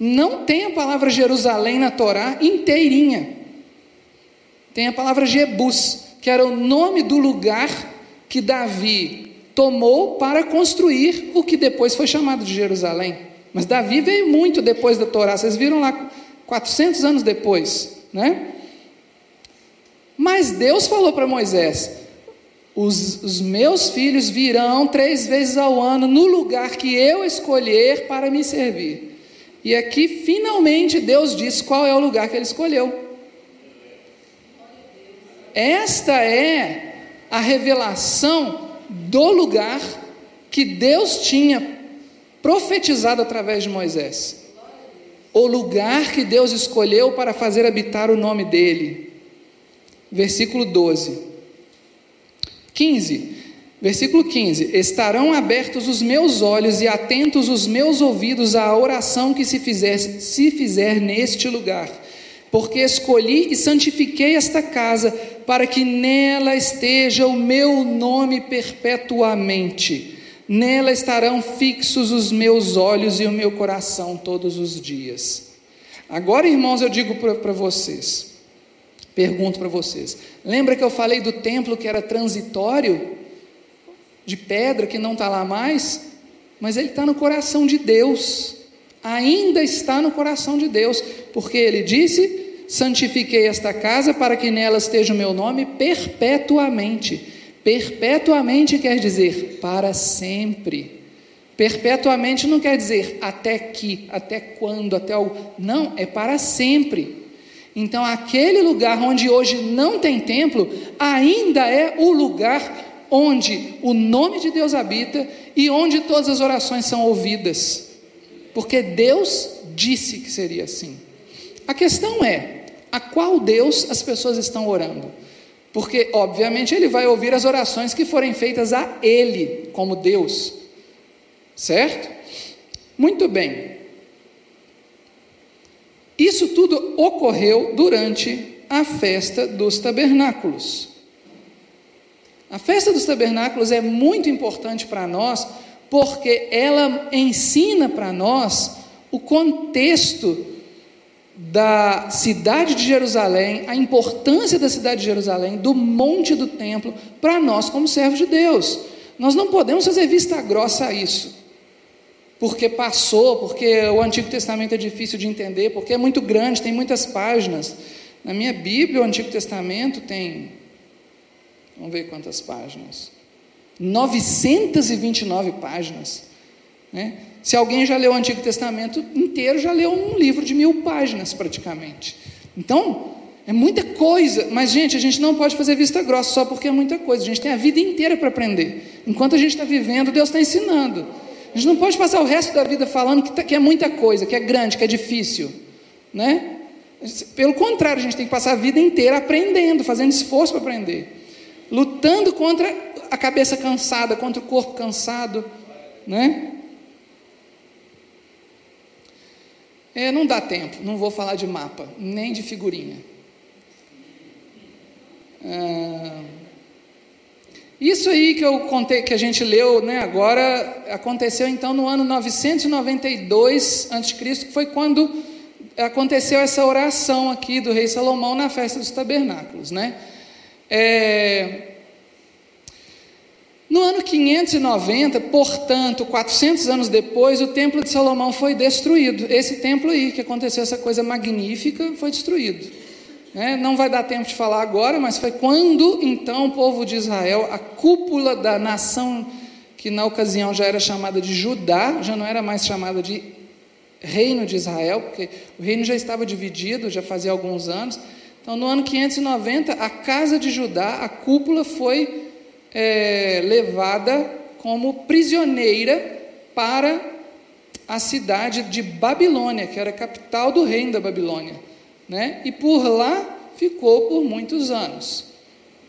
Não tem a palavra Jerusalém na Torá inteirinha. Tem a palavra Jebus, que era o nome do lugar que Davi tomou para construir o que depois foi chamado de Jerusalém. Mas Davi veio muito depois da Torá, vocês viram lá 400 anos depois, né? Mas Deus falou para Moisés: os, os, meus filhos virão três vezes ao ano no lugar que eu escolher para me servir. E aqui, finalmente, Deus diz qual é o lugar que ele escolheu. Esta é a revelação do lugar que Deus tinha profetizado através de Moisés. O lugar que Deus escolheu para fazer habitar o nome dele. Versículo 12. 15. Versículo 15: Estarão abertos os meus olhos e atentos os meus ouvidos à oração que se fizer, se fizer neste lugar, porque escolhi e santifiquei esta casa para que nela esteja o meu nome perpetuamente. Nela estarão fixos os meus olhos e o meu coração todos os dias. Agora, irmãos, eu digo para vocês, pergunto para vocês: lembra que eu falei do templo que era transitório, de pedra que não está lá mais? Mas ele está no coração de Deus, ainda está no coração de Deus, porque ele disse: santifiquei esta casa para que nela esteja o meu nome perpetuamente. Perpetuamente quer dizer para sempre. Perpetuamente não quer dizer até que, até quando, até o. Não, é para sempre. Então, aquele lugar onde hoje não tem templo, ainda é o lugar onde o nome de Deus habita e onde todas as orações são ouvidas. Porque Deus disse que seria assim. A questão é: a qual Deus as pessoas estão orando? Porque, obviamente, ele vai ouvir as orações que forem feitas a Ele, como Deus. Certo? Muito bem. Isso tudo ocorreu durante a festa dos tabernáculos. A festa dos tabernáculos é muito importante para nós, porque ela ensina para nós o contexto da cidade de Jerusalém, a importância da cidade de Jerusalém, do monte do templo, para nós como servos de Deus. Nós não podemos fazer vista grossa a isso, porque passou, porque o Antigo Testamento é difícil de entender, porque é muito grande, tem muitas páginas. Na minha Bíblia, o Antigo Testamento tem, vamos ver quantas páginas, 929 páginas. Né? Se alguém já leu o Antigo Testamento inteiro, já leu um livro de mil páginas praticamente. Então, é muita coisa, mas gente, a gente não pode fazer vista grossa só porque é muita coisa. A gente tem a vida inteira para aprender. Enquanto a gente está vivendo, Deus está ensinando. A gente não pode passar o resto da vida falando que, tá, que é muita coisa, que é grande, que é difícil, né? Pelo contrário, a gente tem que passar a vida inteira aprendendo, fazendo esforço para aprender, lutando contra a cabeça cansada, contra o corpo cansado, né? É, não dá tempo, não vou falar de mapa, nem de figurinha. Ah, isso aí que eu contei, que a gente leu né, agora, aconteceu então no ano 992 a.C., que foi quando aconteceu essa oração aqui do rei Salomão na festa dos tabernáculos. Né? É, no ano 590, portanto, 400 anos depois, o templo de Salomão foi destruído. Esse templo aí, que aconteceu essa coisa magnífica, foi destruído. É, não vai dar tempo de falar agora, mas foi quando então o povo de Israel, a cúpula da nação, que na ocasião já era chamada de Judá, já não era mais chamada de Reino de Israel, porque o reino já estava dividido, já fazia alguns anos. Então, no ano 590, a casa de Judá, a cúpula foi é, levada como prisioneira para a cidade de Babilônia, que era a capital do reino da Babilônia. Né? E por lá ficou por muitos anos.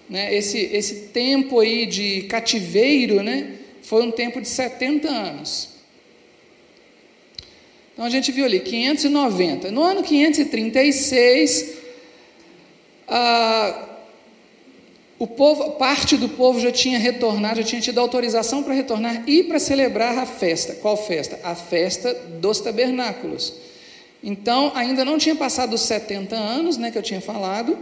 Né? Esse, esse tempo aí de cativeiro né, foi um tempo de 70 anos. Então a gente viu ali 590. No ano 536, ah, o povo, parte do povo já tinha retornado, já tinha tido autorização para retornar e para celebrar a festa. Qual festa? A festa dos tabernáculos. Então, ainda não tinha passado os 70 anos, né, que eu tinha falado.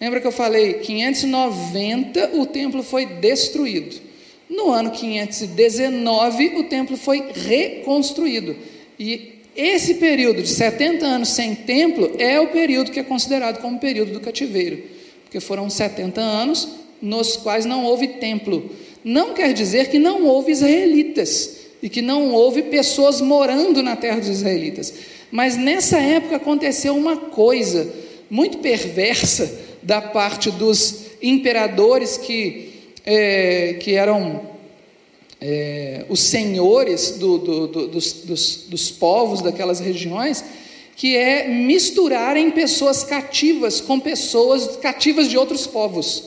Lembra que eu falei, 590 o templo foi destruído. No ano 519 o templo foi reconstruído. E esse período de 70 anos sem templo é o período que é considerado como período do cativeiro, porque foram 70 anos nos quais não houve templo. Não quer dizer que não houve israelitas e que não houve pessoas morando na terra dos israelitas. Mas nessa época aconteceu uma coisa muito perversa da parte dos imperadores que, é, que eram é, os senhores do, do, do, dos, dos, dos povos daquelas regiões, que é misturarem pessoas cativas com pessoas cativas de outros povos.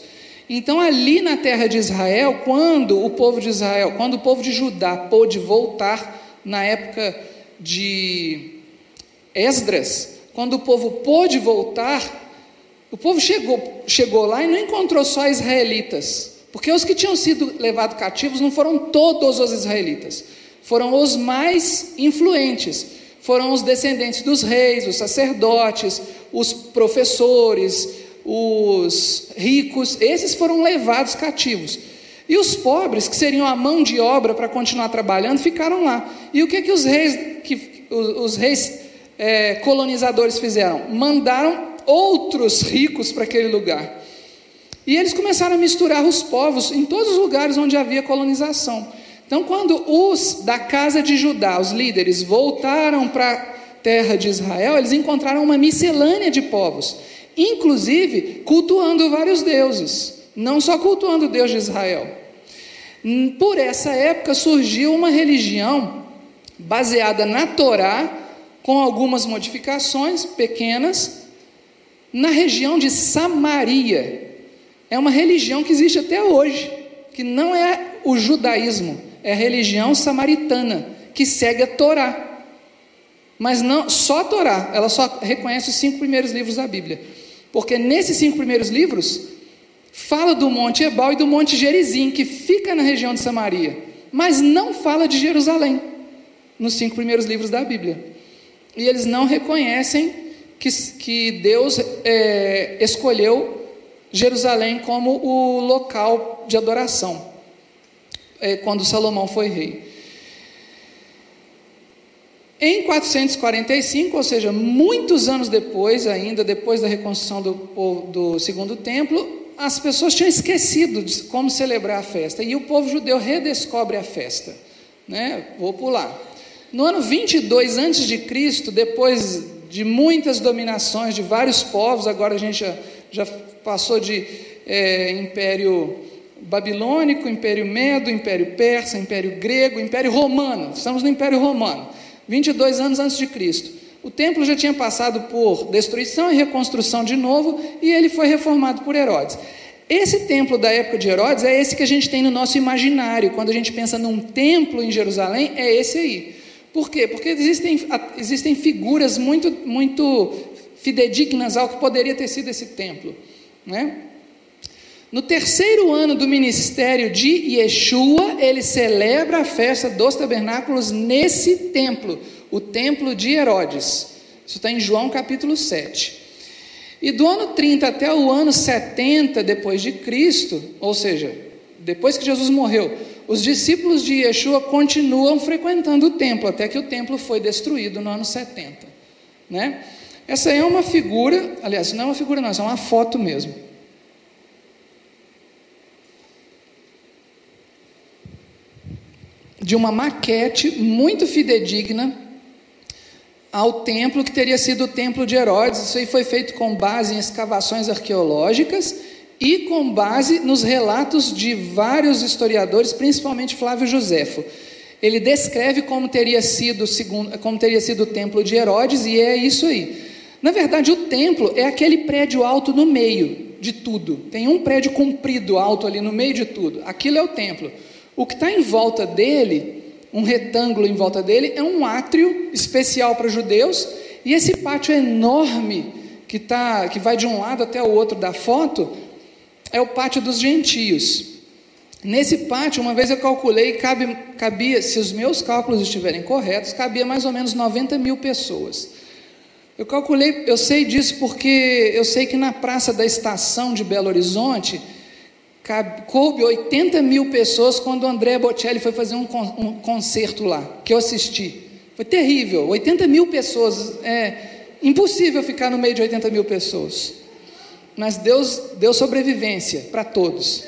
Então, ali na terra de Israel, quando o povo de Israel, quando o povo de Judá pôde voltar na época de Esdras, quando o povo pôde voltar, o povo chegou, chegou lá e não encontrou só israelitas, porque os que tinham sido levados cativos não foram todos os israelitas, foram os mais influentes, foram os descendentes dos reis, os sacerdotes, os professores, os ricos, esses foram levados cativos. E os pobres, que seriam a mão de obra para continuar trabalhando, ficaram lá. E o que que os reis, que, os, reis é, colonizadores fizeram? Mandaram outros ricos para aquele lugar. E eles começaram a misturar os povos em todos os lugares onde havia colonização. Então, quando os da casa de Judá, os líderes, voltaram para a terra de Israel, eles encontraram uma miscelânea de povos, inclusive cultuando vários deuses, não só cultuando o Deus de Israel. Por essa época surgiu uma religião baseada na Torá, com algumas modificações pequenas, na região de Samaria é uma religião que existe até hoje, que não é o judaísmo, é a religião samaritana, que segue a Torá. Mas não só a Torá, ela só reconhece os cinco primeiros livros da Bíblia. Porque nesses cinco primeiros livros, fala do Monte Ebal e do Monte Gerizim, que fica na região de Samaria, mas não fala de Jerusalém, nos cinco primeiros livros da Bíblia. E eles não reconhecem que, que Deus é, escolheu Jerusalém como o local de adoração, quando Salomão foi rei. Em 445, ou seja, muitos anos depois, ainda depois da reconstrução do, do segundo templo, as pessoas tinham esquecido de como celebrar a festa e o povo judeu redescobre a festa. Né? Vou pular. No ano 22 antes de Cristo, depois de muitas dominações de vários povos, agora a gente já, já passou de é, império babilônico, império medo, império persa, império grego, império romano. Estamos no império romano, 22 anos antes de Cristo. O templo já tinha passado por destruição e reconstrução de novo, e ele foi reformado por Herodes. Esse templo da época de Herodes é esse que a gente tem no nosso imaginário. Quando a gente pensa num templo em Jerusalém, é esse aí. Por quê? Porque existem, existem figuras muito, muito fidedignas ao que poderia ter sido esse templo. Né? No terceiro ano do ministério de Yeshua, ele celebra a festa dos tabernáculos nesse templo, o templo de Herodes. Isso está em João capítulo 7. E do ano 30 até o ano 70 depois de Cristo, ou seja, depois que Jesus morreu, os discípulos de Yeshua continuam frequentando o templo, até que o templo foi destruído no ano 70. Né? Essa é uma figura, aliás, não é uma figura, não, é uma foto mesmo. De uma maquete muito fidedigna ao templo que teria sido o templo de Herodes. Isso aí foi feito com base em escavações arqueológicas e com base nos relatos de vários historiadores, principalmente Flávio Joséfo. Ele descreve como teria sido, segundo, como teria sido o templo de Herodes, e é isso aí. Na verdade, o templo é aquele prédio alto no meio de tudo. Tem um prédio comprido alto ali no meio de tudo. Aquilo é o templo. O que está em volta dele, um retângulo em volta dele, é um átrio especial para judeus, e esse pátio enorme que, tá, que vai de um lado até o outro da foto, é o pátio dos gentios. Nesse pátio, uma vez eu calculei, cabe, cabia, se os meus cálculos estiverem corretos, cabia mais ou menos 90 mil pessoas. Eu calculei, eu sei disso porque eu sei que na praça da estação de Belo Horizonte coube 80 mil pessoas quando André Bocelli foi fazer um, um concerto lá, que eu assisti. Foi terrível, 80 mil pessoas. É impossível ficar no meio de 80 mil pessoas. Mas Deus deu sobrevivência para todos.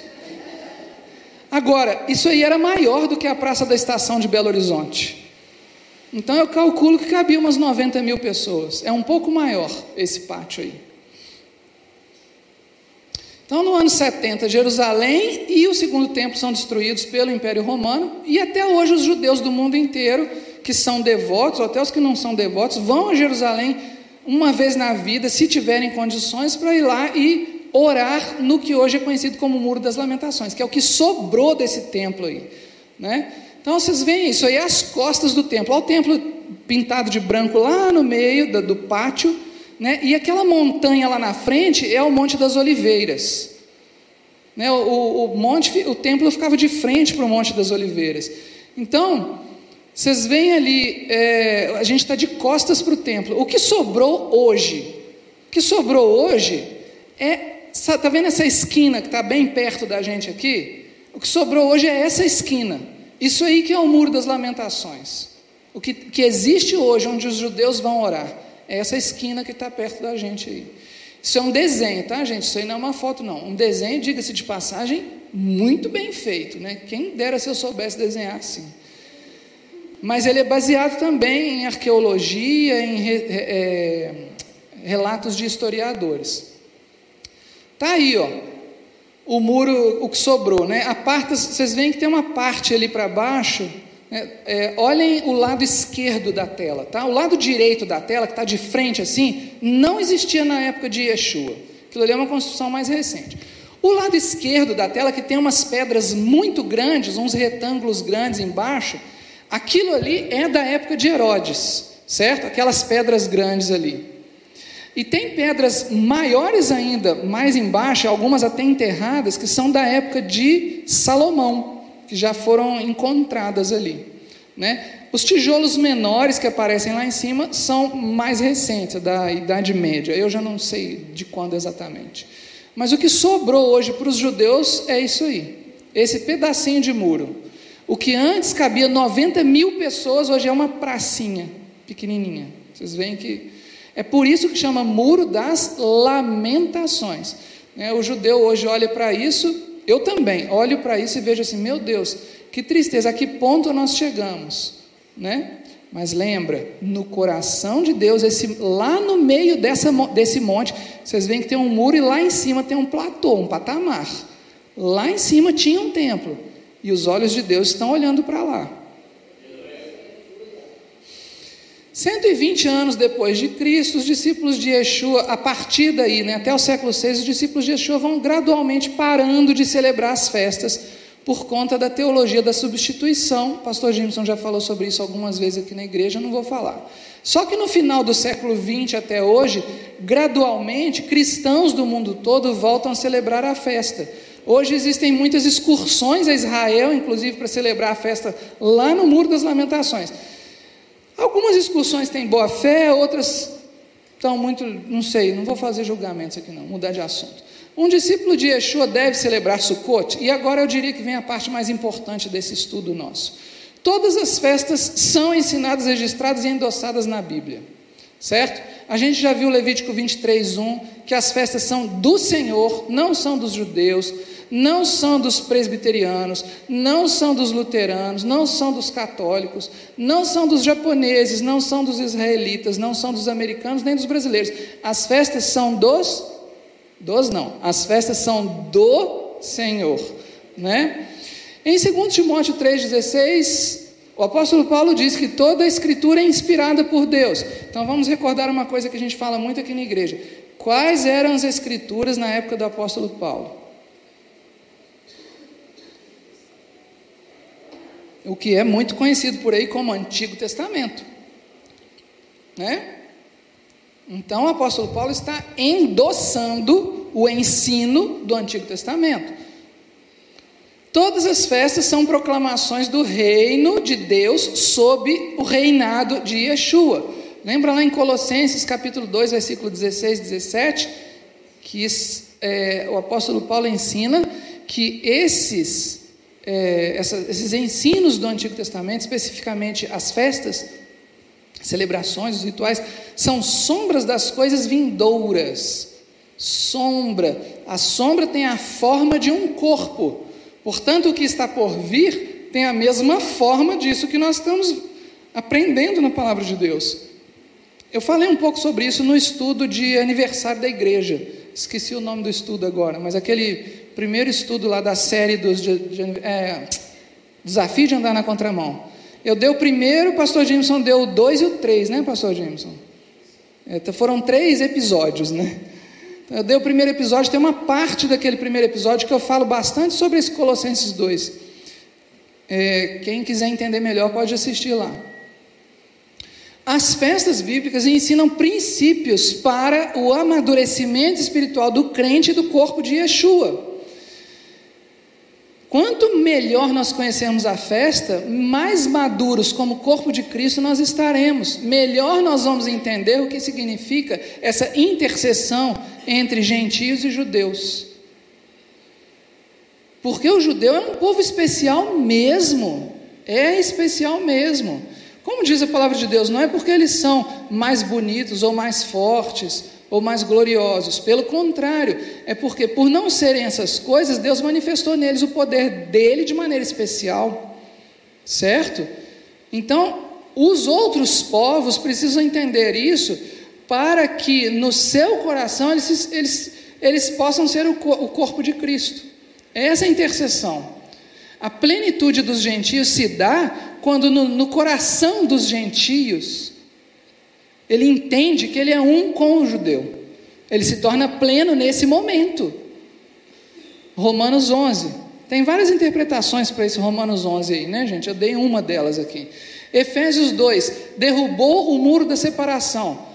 Agora, isso aí era maior do que a praça da estação de Belo Horizonte. Então eu calculo que cabia umas 90 mil pessoas. É um pouco maior esse pátio aí. Então, no ano 70, Jerusalém e o segundo templo são destruídos pelo Império Romano, e até hoje os judeus do mundo inteiro, que são devotos, ou até os que não são devotos, vão a Jerusalém uma vez na vida, se tiverem condições, para ir lá e orar no que hoje é conhecido como Muro das Lamentações, que é o que sobrou desse templo aí, né? Então vocês veem isso aí, as costas do templo, olha o templo pintado de branco lá no meio do, do pátio, né? E aquela montanha lá na frente é o Monte das Oliveiras, né? O, o, o monte, o templo ficava de frente para o Monte das Oliveiras. Então vocês veem ali, é, a gente está de costas para o templo. O que sobrou hoje? O que sobrou hoje é Está vendo essa esquina que está bem perto da gente aqui? O que sobrou hoje é essa esquina. Isso aí que é o muro das lamentações. O que, que existe hoje, onde os judeus vão orar, é essa esquina que está perto da gente aí. Isso é um desenho, tá, gente? Isso aí não é uma foto, não. Um desenho, diga-se de passagem, muito bem feito, né? Quem dera se eu soubesse desenhar assim. Mas ele é baseado também em arqueologia, em é, relatos de historiadores. Tá aí, ó. O muro, o que sobrou, né? A parte, vocês veem que tem uma parte ali para baixo. Né? É, olhem o lado esquerdo da tela, tá? O lado direito da tela, que está de frente assim, não existia na época de Yeshua. Aquilo ali é uma construção mais recente. O lado esquerdo da tela, que tem umas pedras muito grandes, uns retângulos grandes embaixo, aquilo ali é da época de Herodes, certo? Aquelas pedras grandes ali. E tem pedras maiores ainda, mais embaixo, algumas até enterradas, que são da época de Salomão, que já foram encontradas ali. Né? Os tijolos menores que aparecem lá em cima são mais recentes, da Idade Média. Eu já não sei de quando exatamente. Mas o que sobrou hoje para os judeus é isso aí, esse pedacinho de muro. O que antes cabia 90 mil pessoas, hoje é uma pracinha pequenininha. Vocês veem que é por isso que chama Muro das Lamentações. É, o judeu hoje olha para isso, eu também olho para isso e vejo assim: meu Deus, que tristeza, a que ponto nós chegamos? Né? Mas lembra, no coração de Deus, esse, lá no meio dessa, desse monte, vocês veem que tem um muro e lá em cima tem um platô, um patamar. Lá em cima tinha um templo. E os olhos de Deus estão olhando para lá. 120 anos depois de Cristo, os discípulos de Yeshua, a partir daí, né, até o século VI, os discípulos de Yeshua vão gradualmente parando de celebrar as festas por conta da teologia da substituição. O pastor Jimson já falou sobre isso algumas vezes aqui na igreja, não vou falar. Só que no final do século XX até hoje, gradualmente, cristãos do mundo todo voltam a celebrar a festa. Hoje existem muitas excursões a Israel, inclusive para celebrar a festa lá no Muro das Lamentações. Algumas excursões têm boa fé, outras estão muito, não sei, não vou fazer julgamentos aqui não, mudar de assunto. Um discípulo de Yeshua deve celebrar Sukkot, e agora eu diria que vem a parte mais importante desse estudo nosso. Todas as festas são ensinadas, registradas e endossadas na Bíblia, certo? A gente já viu Levítico 23, 1, que as festas são do Senhor, não são dos judeus, não são dos presbiterianos, não são dos luteranos, não são dos católicos, não são dos japoneses, não são dos israelitas, não são dos americanos nem dos brasileiros. As festas são dos dos não. As festas são do Senhor, né? Em 2 Timóteo 3:16, o apóstolo Paulo diz que toda a escritura é inspirada por Deus. Então vamos recordar uma coisa que a gente fala muito aqui na igreja. Quais eram as escrituras na época do apóstolo Paulo? o que é muito conhecido por aí como Antigo Testamento. Né? Então o apóstolo Paulo está endossando o ensino do Antigo Testamento. Todas as festas são proclamações do reino de Deus sob o reinado de Yeshua. Lembra lá em Colossenses capítulo 2, versículo 16 e 17, que é, o apóstolo Paulo ensina que esses, é, essa, esses ensinos do Antigo Testamento, especificamente as festas, celebrações, os rituais, são sombras das coisas vindouras. Sombra. A sombra tem a forma de um corpo. Portanto, o que está por vir tem a mesma forma disso que nós estamos aprendendo na palavra de Deus. Eu falei um pouco sobre isso no estudo de aniversário da igreja. Esqueci o nome do estudo agora, mas aquele primeiro estudo lá da série dos de, de, é, Desafio de Andar na Contramão. Eu dei o primeiro, o pastor Jameson deu o dois e o três, né, pastor Jameson? É, foram três episódios, né? Eu dei o primeiro episódio, tem uma parte daquele primeiro episódio que eu falo bastante sobre esse Colossenses 2. É, quem quiser entender melhor pode assistir lá. As festas bíblicas ensinam princípios para o amadurecimento espiritual do crente e do corpo de Yeshua. Quanto melhor nós conhecermos a festa, mais maduros como corpo de Cristo nós estaremos. Melhor nós vamos entender o que significa essa intercessão entre gentios e judeus. Porque o judeu é um povo especial mesmo. É especial mesmo. Como diz a palavra de Deus, não é porque eles são mais bonitos ou mais fortes ou mais gloriosos. Pelo contrário, é porque, por não serem essas coisas, Deus manifestou neles o poder dele de maneira especial. Certo? Então, os outros povos precisam entender isso para que no seu coração eles, eles, eles possam ser o, o corpo de Cristo. Essa é a intercessão. A plenitude dos gentios se dá quando no, no coração dos gentios ele entende que ele é um com o judeu. Ele se torna pleno nesse momento. Romanos 11. Tem várias interpretações para esse Romanos 11 aí, né, gente? Eu dei uma delas aqui. Efésios 2. Derrubou o muro da separação.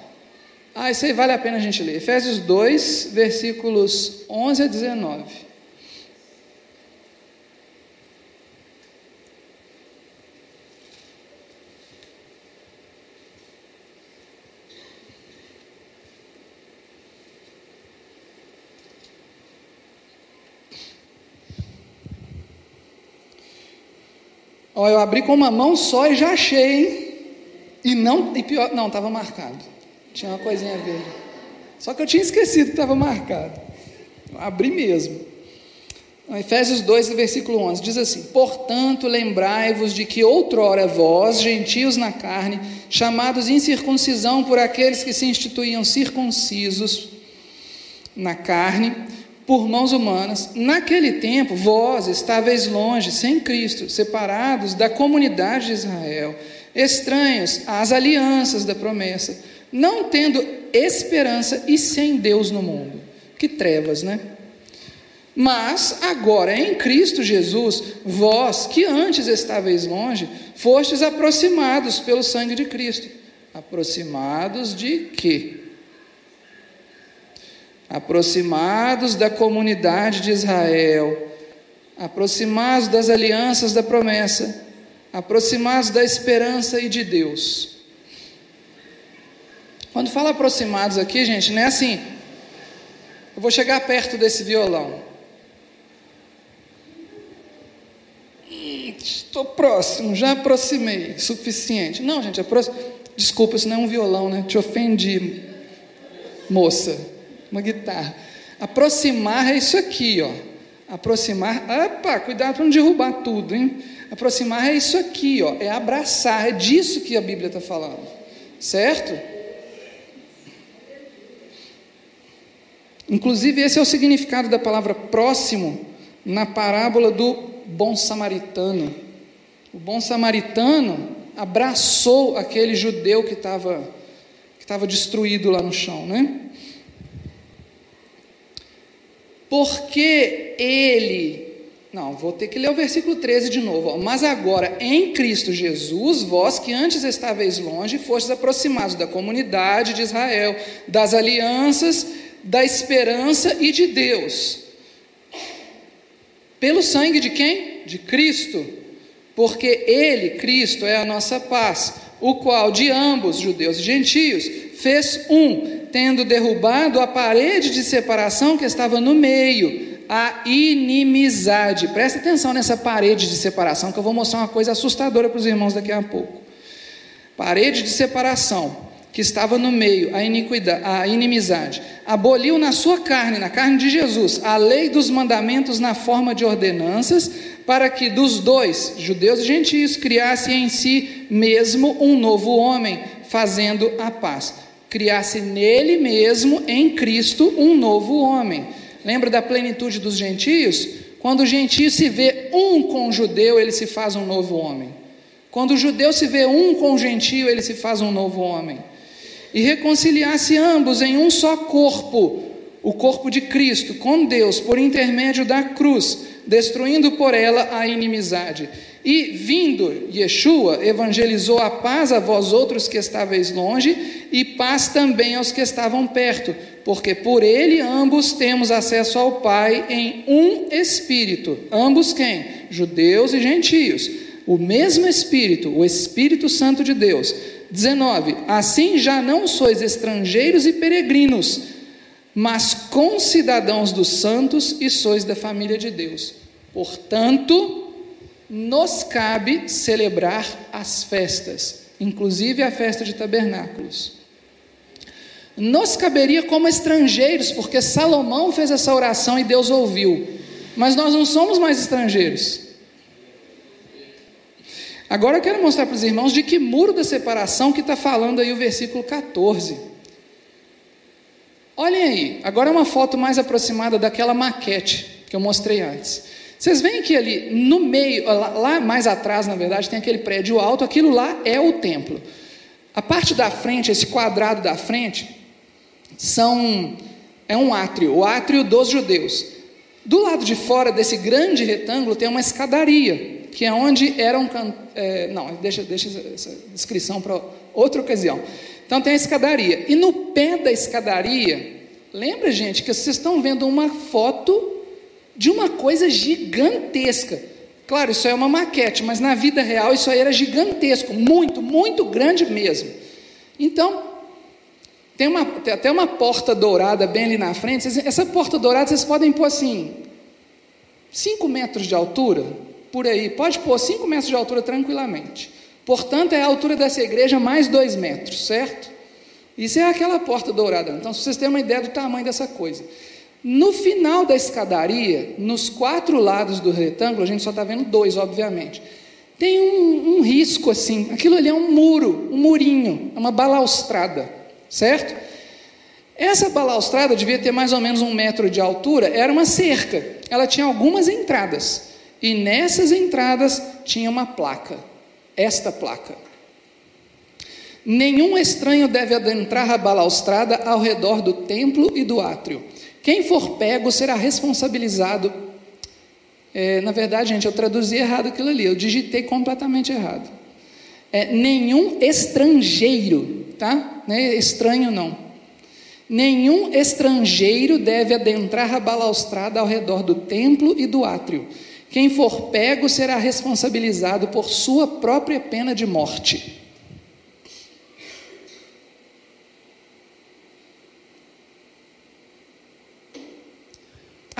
Ah, isso aí vale a pena a gente ler. Efésios 2, versículos 11 a 19. Ó, eu abri com uma mão só e já achei, hein? E não, e pior, não, estava marcado. Tinha uma coisinha verde. Só que eu tinha esquecido que estava marcado. Eu abri mesmo. Efésios 2, versículo 11, diz assim: Portanto, lembrai-vos de que outrora vós, gentios na carne, chamados incircuncisão por aqueles que se instituíam circuncisos na carne, por mãos humanas. Naquele tempo, vós estáveis longe, sem Cristo, separados da comunidade de Israel, estranhos às alianças da promessa, não tendo esperança e sem Deus no mundo. Que trevas, né? Mas agora em Cristo Jesus, vós que antes estáveis longe, fostes aproximados pelo sangue de Cristo. Aproximados de quê? Aproximados da comunidade de Israel, aproximados das alianças da promessa, aproximados da esperança e de Deus. Quando fala aproximados aqui, gente, não é assim, eu vou chegar perto desse violão. Estou próximo, já aproximei, suficiente. Não, gente, aproxima. Desculpa, isso não é um violão, né? Te ofendi, moça uma guitarra. Aproximar é isso aqui, ó. Aproximar, opa, cuidado para não derrubar tudo, hein? Aproximar é isso aqui, ó. É abraçar, é disso que a Bíblia está falando, certo? Inclusive, esse é o significado da palavra próximo na parábola do bom samaritano. O bom samaritano abraçou aquele judeu que estava que estava destruído lá no chão, né? Porque ele Não, vou ter que ler o versículo 13 de novo. Ó. Mas agora, em Cristo Jesus, vós que antes estáveis longe, fostes aproximados da comunidade de Israel, das alianças, da esperança e de Deus. Pelo sangue de quem? De Cristo. Porque Ele, Cristo, é a nossa paz, o qual de ambos, judeus e gentios, fez um, tendo derrubado a parede de separação que estava no meio a inimizade. Presta atenção nessa parede de separação, que eu vou mostrar uma coisa assustadora para os irmãos daqui a pouco. Parede de separação que estava no meio, a iniquidade, a inimizade. Aboliu na sua carne, na carne de Jesus, a lei dos mandamentos na forma de ordenanças, para que dos dois, judeus e gentios, criasse em si mesmo um novo homem, fazendo a paz. Criasse nele mesmo, em Cristo, um novo homem Lembra da plenitude dos gentios? Quando o gentio se vê um com o judeu, ele se faz um novo homem. Quando o judeu se vê um com o gentio, ele se faz um novo homem. E reconciliasse ambos em um só corpo, o corpo de Cristo, com Deus, por intermédio da cruz, destruindo por ela a inimizade. E vindo Yeshua, evangelizou a paz a vós outros que estáveis longe, e paz também aos que estavam perto porque por ele ambos temos acesso ao Pai em um Espírito. Ambos quem? Judeus e gentios. O mesmo Espírito, o Espírito Santo de Deus. 19. Assim já não sois estrangeiros e peregrinos, mas concidadãos dos santos e sois da família de Deus. Portanto, nos cabe celebrar as festas, inclusive a festa de tabernáculos nos caberia como estrangeiros, porque Salomão fez essa oração e Deus ouviu. Mas nós não somos mais estrangeiros. Agora eu quero mostrar para os irmãos de que muro da separação que está falando aí o versículo 14. Olhem aí, agora é uma foto mais aproximada daquela maquete que eu mostrei antes. Vocês veem que ali no meio, lá, mais atrás, na verdade, tem aquele prédio alto, aquilo lá é o templo. A parte da frente, esse quadrado da frente, são é um átrio, o átrio dos judeus. Do lado de fora desse grande retângulo tem uma escadaria, que é onde eram. É, não, deixa, deixa essa descrição para outra ocasião. Então tem a escadaria. E no pé da escadaria, lembra, gente, que vocês estão vendo uma foto de uma coisa gigantesca. Claro, isso é uma maquete, mas na vida real isso aí era gigantesco, muito, muito grande mesmo. Então, tem, uma, tem até uma porta dourada bem ali na frente. Essa porta dourada vocês podem pôr assim, 5 metros de altura, por aí. Pode pôr 5 metros de altura tranquilamente. Portanto, é a altura dessa igreja mais 2 metros, certo? Isso é aquela porta dourada. Então, se vocês têm uma ideia do tamanho dessa coisa. No final da escadaria, nos quatro lados do retângulo, a gente só está vendo dois, obviamente. Tem um, um risco assim. Aquilo ali é um muro, um murinho, é uma balaustrada certo? Essa balaustrada devia ter mais ou menos um metro de altura, era uma cerca, ela tinha algumas entradas, e nessas entradas tinha uma placa, esta placa. Nenhum estranho deve adentrar a balaustrada ao redor do templo e do átrio. Quem for pego será responsabilizado. É, na verdade, gente, eu traduzi errado aquilo ali, eu digitei completamente errado. É, nenhum estrangeiro tá? Não é estranho não. Nenhum estrangeiro deve adentrar a balaustrada ao redor do templo e do átrio. Quem for pego será responsabilizado por sua própria pena de morte.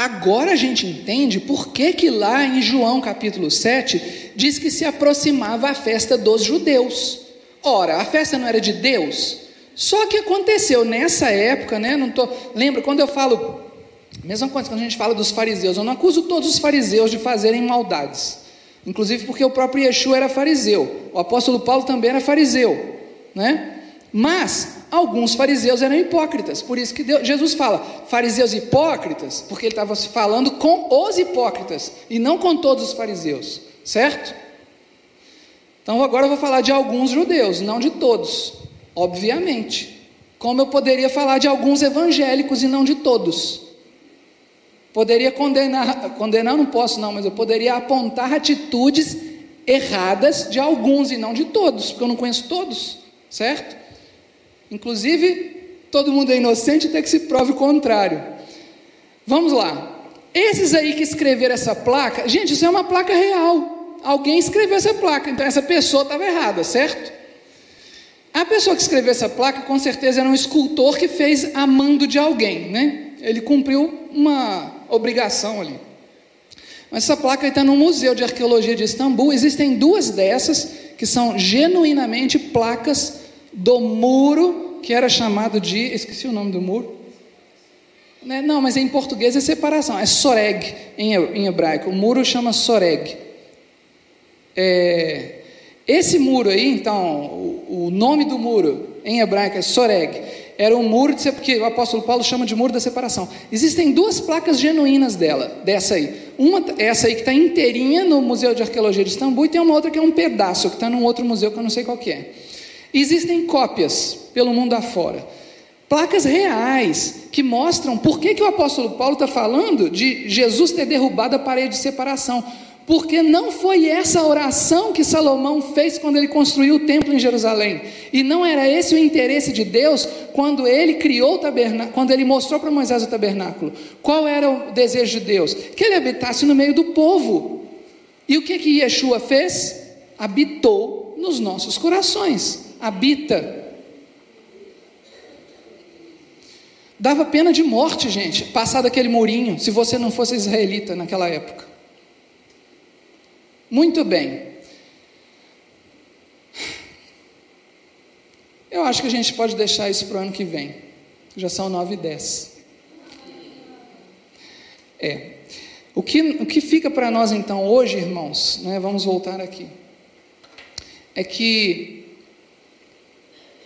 Agora a gente entende por que, que lá em João capítulo 7 diz que se aproximava a festa dos judeus. Ora, a festa não era de Deus? Só que aconteceu nessa época, né? Não tô, lembra quando eu falo, mesma coisa quando a gente fala dos fariseus, eu não acuso todos os fariseus de fazerem maldades. Inclusive porque o próprio Yeshua era fariseu, o apóstolo Paulo também era fariseu, né? Mas alguns fariseus eram hipócritas, por isso que Deus, Jesus fala fariseus hipócritas, porque ele estava falando com os hipócritas e não com todos os fariseus, certo? Então agora eu vou falar de alguns judeus, não de todos, obviamente. Como eu poderia falar de alguns evangélicos e não de todos. Poderia condenar, condenar não posso não, mas eu poderia apontar atitudes erradas de alguns e não de todos, porque eu não conheço todos, certo? Inclusive, todo mundo é inocente até que se prove o contrário. Vamos lá. Esses aí que escreveram essa placa, gente, isso é uma placa real. Alguém escreveu essa placa, então essa pessoa estava errada, certo? A pessoa que escreveu essa placa, com certeza, era um escultor que fez a mando de alguém, né? Ele cumpriu uma obrigação ali. Mas essa placa está no Museu de Arqueologia de Istambul. Existem duas dessas que são genuinamente placas do muro que era chamado de. Esqueci o nome do muro. Né, não, mas em português é separação, é soreg em hebraico. O muro chama soreg. É, esse muro aí, então, o, o, nome do muro em hebraico é soreg. Era um muro de, o apóstolo Paulo chama de muro da separação. Existem duas placas genuínas dela, dessa aí. Uma, essa aí que está inteirinha no Museu de Arqueologia de Istambul, e tem uma outra que é um pedaço, que está num outro museu que eu não sei qual que é. Existem cópias pelo mundo afora. Placas reais que mostram por que, que o apóstolo Paulo está falando de Jesus ter derrubado a parede de separação. Porque não foi essa oração que Salomão fez quando ele construiu o templo em Jerusalém. E não era esse o interesse de Deus quando ele criou o tabernáculo, quando ele mostrou para Moisés o tabernáculo. Qual era o desejo de Deus? Que ele habitasse no meio do povo. E o que que Yeshua fez? Habitou nos nossos corações habita. Dava pena de morte, gente, passar daquele murinho, se você não fosse israelita naquela época. Muito bem. Eu acho que a gente pode deixar isso para o ano que vem. Já são nove e dez. É. O que, o que fica para nós então hoje, irmãos, né, vamos voltar aqui, é que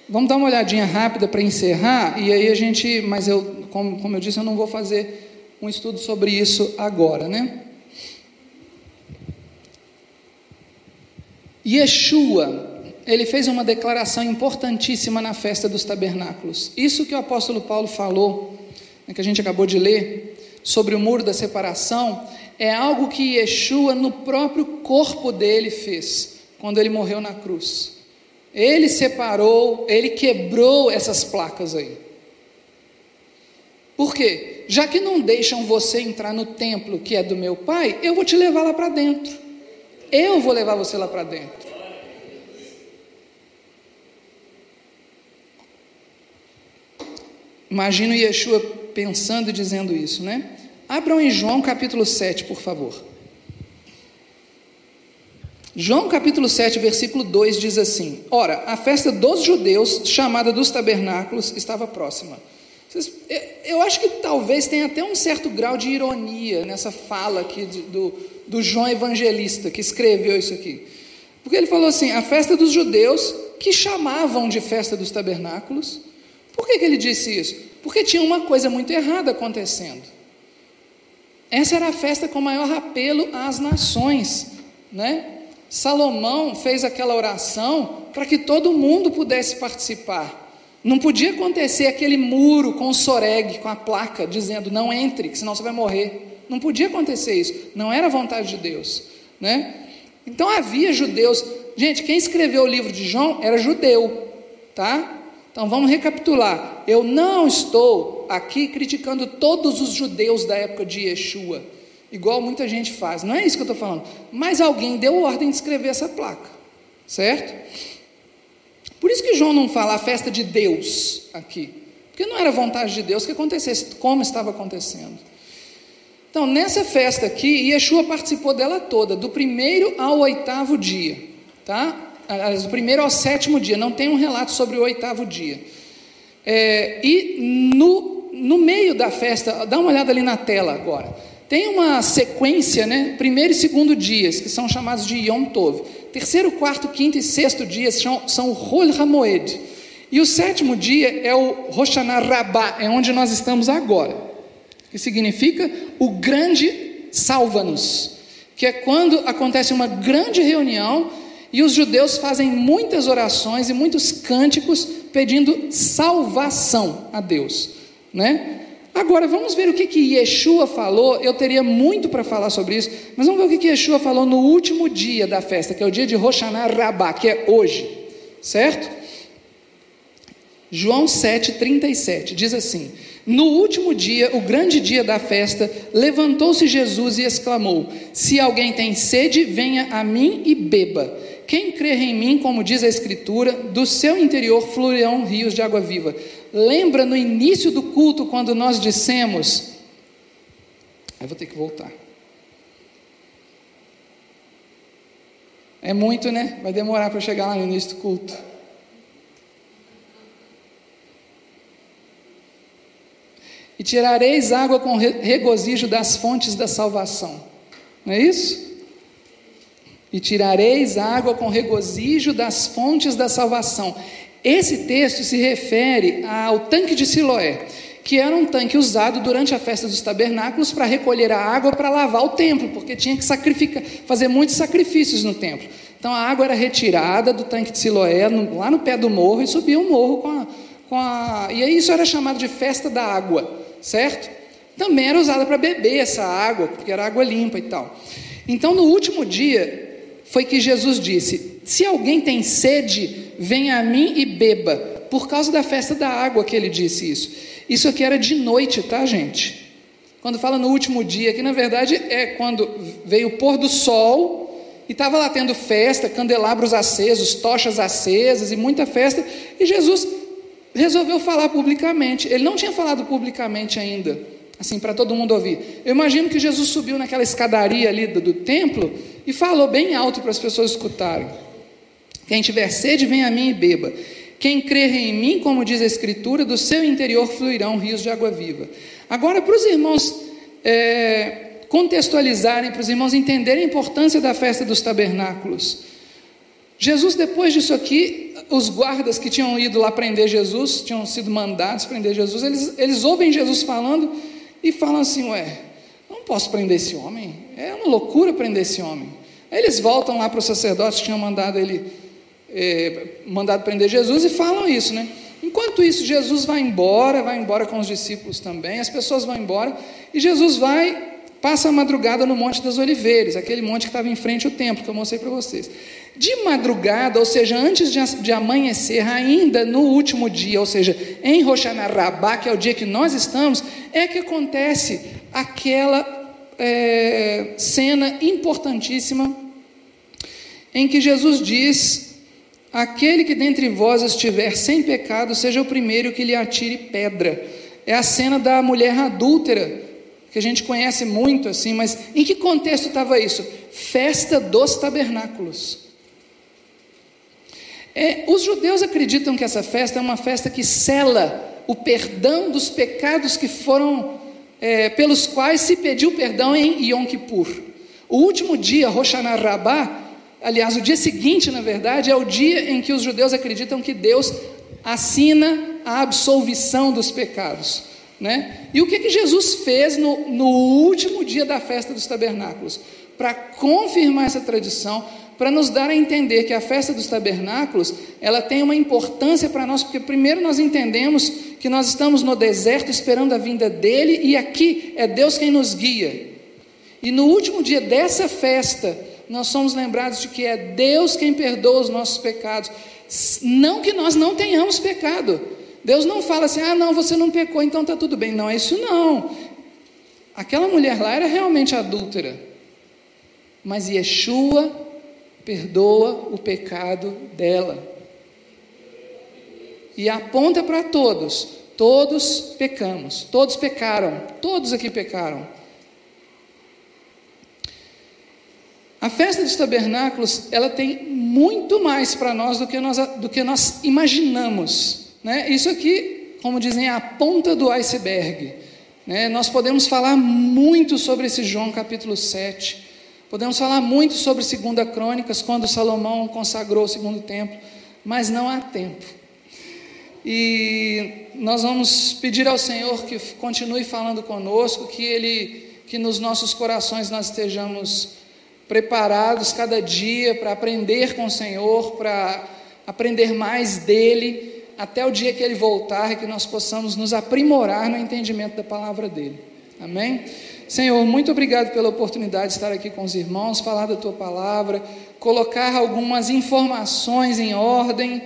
Vamos dar uma olhadinha rápida para encerrar, e aí a gente, mas eu, como, como eu disse, eu não vou fazer um estudo sobre isso agora, né? Yeshua, ele fez uma declaração importantíssima na festa dos tabernáculos. Isso que o apóstolo Paulo falou, né, que a gente acabou de ler, sobre o muro da separação, é algo que Yeshua, no próprio corpo dele, fez, quando ele morreu na cruz. Ele separou, ele quebrou essas placas aí. Por quê? Já que não deixam você entrar no templo que é do meu pai, eu vou te levar lá para dentro. Eu vou levar você lá para dentro. Imagino Yeshua pensando e dizendo isso, né? Abram em João capítulo 7, por favor. João capítulo 7, versículo 2 diz assim: Ora, a festa dos judeus, chamada dos tabernáculos, estava próxima. Eu acho que talvez tenha até um certo grau de ironia nessa fala aqui do, do João Evangelista, que escreveu isso aqui. Porque ele falou assim: a festa dos judeus, que chamavam de festa dos tabernáculos. Por que, que ele disse isso? Porque tinha uma coisa muito errada acontecendo. Essa era a festa com maior apelo às nações, né? Salomão fez aquela oração para que todo mundo pudesse participar. Não podia acontecer aquele muro com o soreg, com a placa, dizendo não entre, que senão você vai morrer. Não podia acontecer isso. Não era vontade de Deus, né? Então havia judeus. Gente, quem escreveu o livro de João era judeu, tá? Então vamos recapitular. Eu não estou aqui criticando todos os judeus da época de Yeshua igual muita gente faz. Não é isso que eu estou falando. Mas alguém deu ordem de escrever essa placa, certo? Por isso que João não fala a festa de Deus aqui, porque não era vontade de Deus que acontecesse como estava acontecendo. Então, nessa festa aqui, Yeshua participou dela toda, do primeiro ao oitavo dia, tá? Do primeiro ao sétimo dia, não tem um relato sobre o oitavo dia. É, e no, no meio da festa, dá uma olhada ali na tela agora. Tem uma sequência, né? Primeiro e segundo dias, que são chamados de Yom Tov. Terceiro, quarto, quinto e sexto dias são, são Hamoed. E o sétimo dia é o Roshaná Rabá, é onde nós estamos agora. Que significa o grande salva-nos. Que é quando acontece uma grande reunião e os judeus fazem muitas orações e muitos cânticos pedindo salvação a Deus, né? Agora, vamos ver o que, que Yeshua falou. Eu teria muito para falar sobre isso, mas vamos ver o que, que Yeshua falou no último dia da festa, que é o dia de Roshaná Rabá, que é hoje, certo? João 7,37 diz assim: No último dia, o grande dia da festa, levantou-se Jesus e exclamou: Se alguém tem sede, venha a mim e beba. Quem crer em mim, como diz a Escritura, do seu interior fluirão rios de água viva. Lembra no início do culto, quando nós dissemos. Eu vou ter que voltar. É muito, né? Vai demorar para chegar lá no início do culto. E tirareis água com regozijo das fontes da salvação. Não é isso? e tirareis água com regozijo das fontes da salvação. Esse texto se refere ao tanque de Siloé, que era um tanque usado durante a festa dos tabernáculos para recolher a água para lavar o templo, porque tinha que sacrificar, fazer muitos sacrifícios no templo. Então a água era retirada do tanque de Siloé, no, lá no pé do morro, e subia o morro com a, com a. E isso era chamado de festa da água, certo? Também era usada para beber essa água, porque era água limpa e tal. Então no último dia, foi que Jesus disse: Se alguém tem sede, venha a mim e beba. Por causa da festa da água que ele disse isso. Isso aqui era de noite, tá, gente? Quando fala no último dia, que na verdade é quando veio o pôr do sol e estava lá tendo festa, candelabros acesos, tochas acesas e muita festa, e Jesus resolveu falar publicamente. Ele não tinha falado publicamente ainda, assim, para todo mundo ouvir. Eu imagino que Jesus subiu naquela escadaria ali do, do templo e falou bem alto para as pessoas escutarem: Quem tiver sede, venha a mim e beba. Quem crer em mim, como diz a Escritura, do seu interior fluirão rios de água viva. Agora, para os irmãos é, contextualizarem, para os irmãos entenderem a importância da festa dos tabernáculos. Jesus, depois disso aqui, os guardas que tinham ido lá prender Jesus, tinham sido mandados prender Jesus, eles, eles ouvem Jesus falando e falam assim: Ué, não posso prender esse homem, é uma loucura prender esse homem. Aí eles voltam lá para os sacerdotes que tinham mandado ele, é, mandado prender Jesus e falam isso, né? Enquanto isso, Jesus vai embora, vai embora com os discípulos também, as pessoas vão embora, e Jesus vai, passa a madrugada no Monte das Oliveiras, aquele monte que estava em frente ao templo, que eu mostrei para vocês. De madrugada, ou seja, antes de, amanhecer, ainda no último dia, ou seja, em Roshanarabá, que é o dia que nós estamos, é que acontece aquela é, cena importantíssima em que Jesus diz: Aquele que dentre vós estiver sem pecado, seja o primeiro que lhe atire pedra. É a cena da mulher adúltera, que a gente conhece muito assim, mas em que contexto estava isso? Festa dos tabernáculos. É, os judeus acreditam que essa festa é uma festa que sela o perdão dos pecados que foram é, pelos quais se pediu perdão em Yom Kippur. O último dia, Rosh Hashanah aliás, o dia seguinte, na verdade, é o dia em que os judeus acreditam que Deus assina a absolvição dos pecados. Né? E o que, que Jesus fez no, no último dia da festa dos tabernáculos? Para confirmar essa tradição, para nos dar a entender que a festa dos tabernáculos, ela tem uma importância para nós, porque primeiro nós entendemos que nós estamos no deserto esperando a vinda dele e aqui é Deus quem nos guia. E no último dia dessa festa, nós somos lembrados de que é Deus quem perdoa os nossos pecados. Não que nós não tenhamos pecado. Deus não fala assim: "Ah, não, você não pecou, então está tudo bem". Não é isso não. Aquela mulher lá era realmente adúltera. Mas Yeshua perdoa o pecado dela. E aponta para todos: todos pecamos, todos pecaram, todos aqui pecaram. A festa dos tabernáculos, ela tem muito mais para nós do que nós, do que nós imaginamos. Né? Isso aqui, como dizem, é a ponta do iceberg. Né? Nós podemos falar muito sobre esse João capítulo 7, Podemos falar muito sobre Segunda Crônicas, quando Salomão consagrou o segundo templo, mas não há tempo. E nós vamos pedir ao Senhor que continue falando conosco, que Ele, que nos nossos corações nós estejamos preparados cada dia para aprender com o Senhor, para aprender mais dele, até o dia que Ele voltar e que nós possamos nos aprimorar no entendimento da palavra dEle. Amém? Senhor, muito obrigado pela oportunidade de estar aqui com os irmãos, falar da Tua palavra, colocar algumas informações em ordem,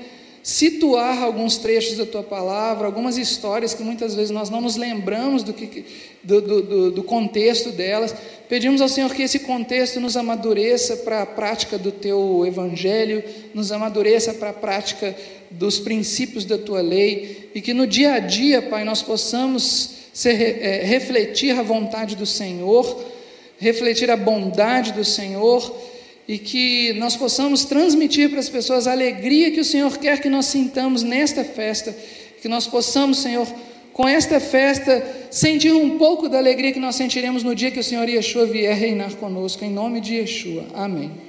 situar alguns trechos da Tua palavra, algumas histórias que muitas vezes nós não nos lembramos do, que, do, do, do contexto delas. Pedimos ao Senhor que esse contexto nos amadureça para a prática do Teu Evangelho, nos amadureça para a prática dos princípios da Tua lei e que no dia a dia, Pai, nós possamos ser, é, refletir a vontade do Senhor, refletir a bondade do Senhor e que nós possamos transmitir para as pessoas a alegria que o Senhor quer que nós sintamos nesta festa, que nós possamos, Senhor, com esta festa, sentir um pouco da alegria que nós sentiremos no dia que o Senhor Yeshua vier reinar conosco, em nome de Yeshua. Amém.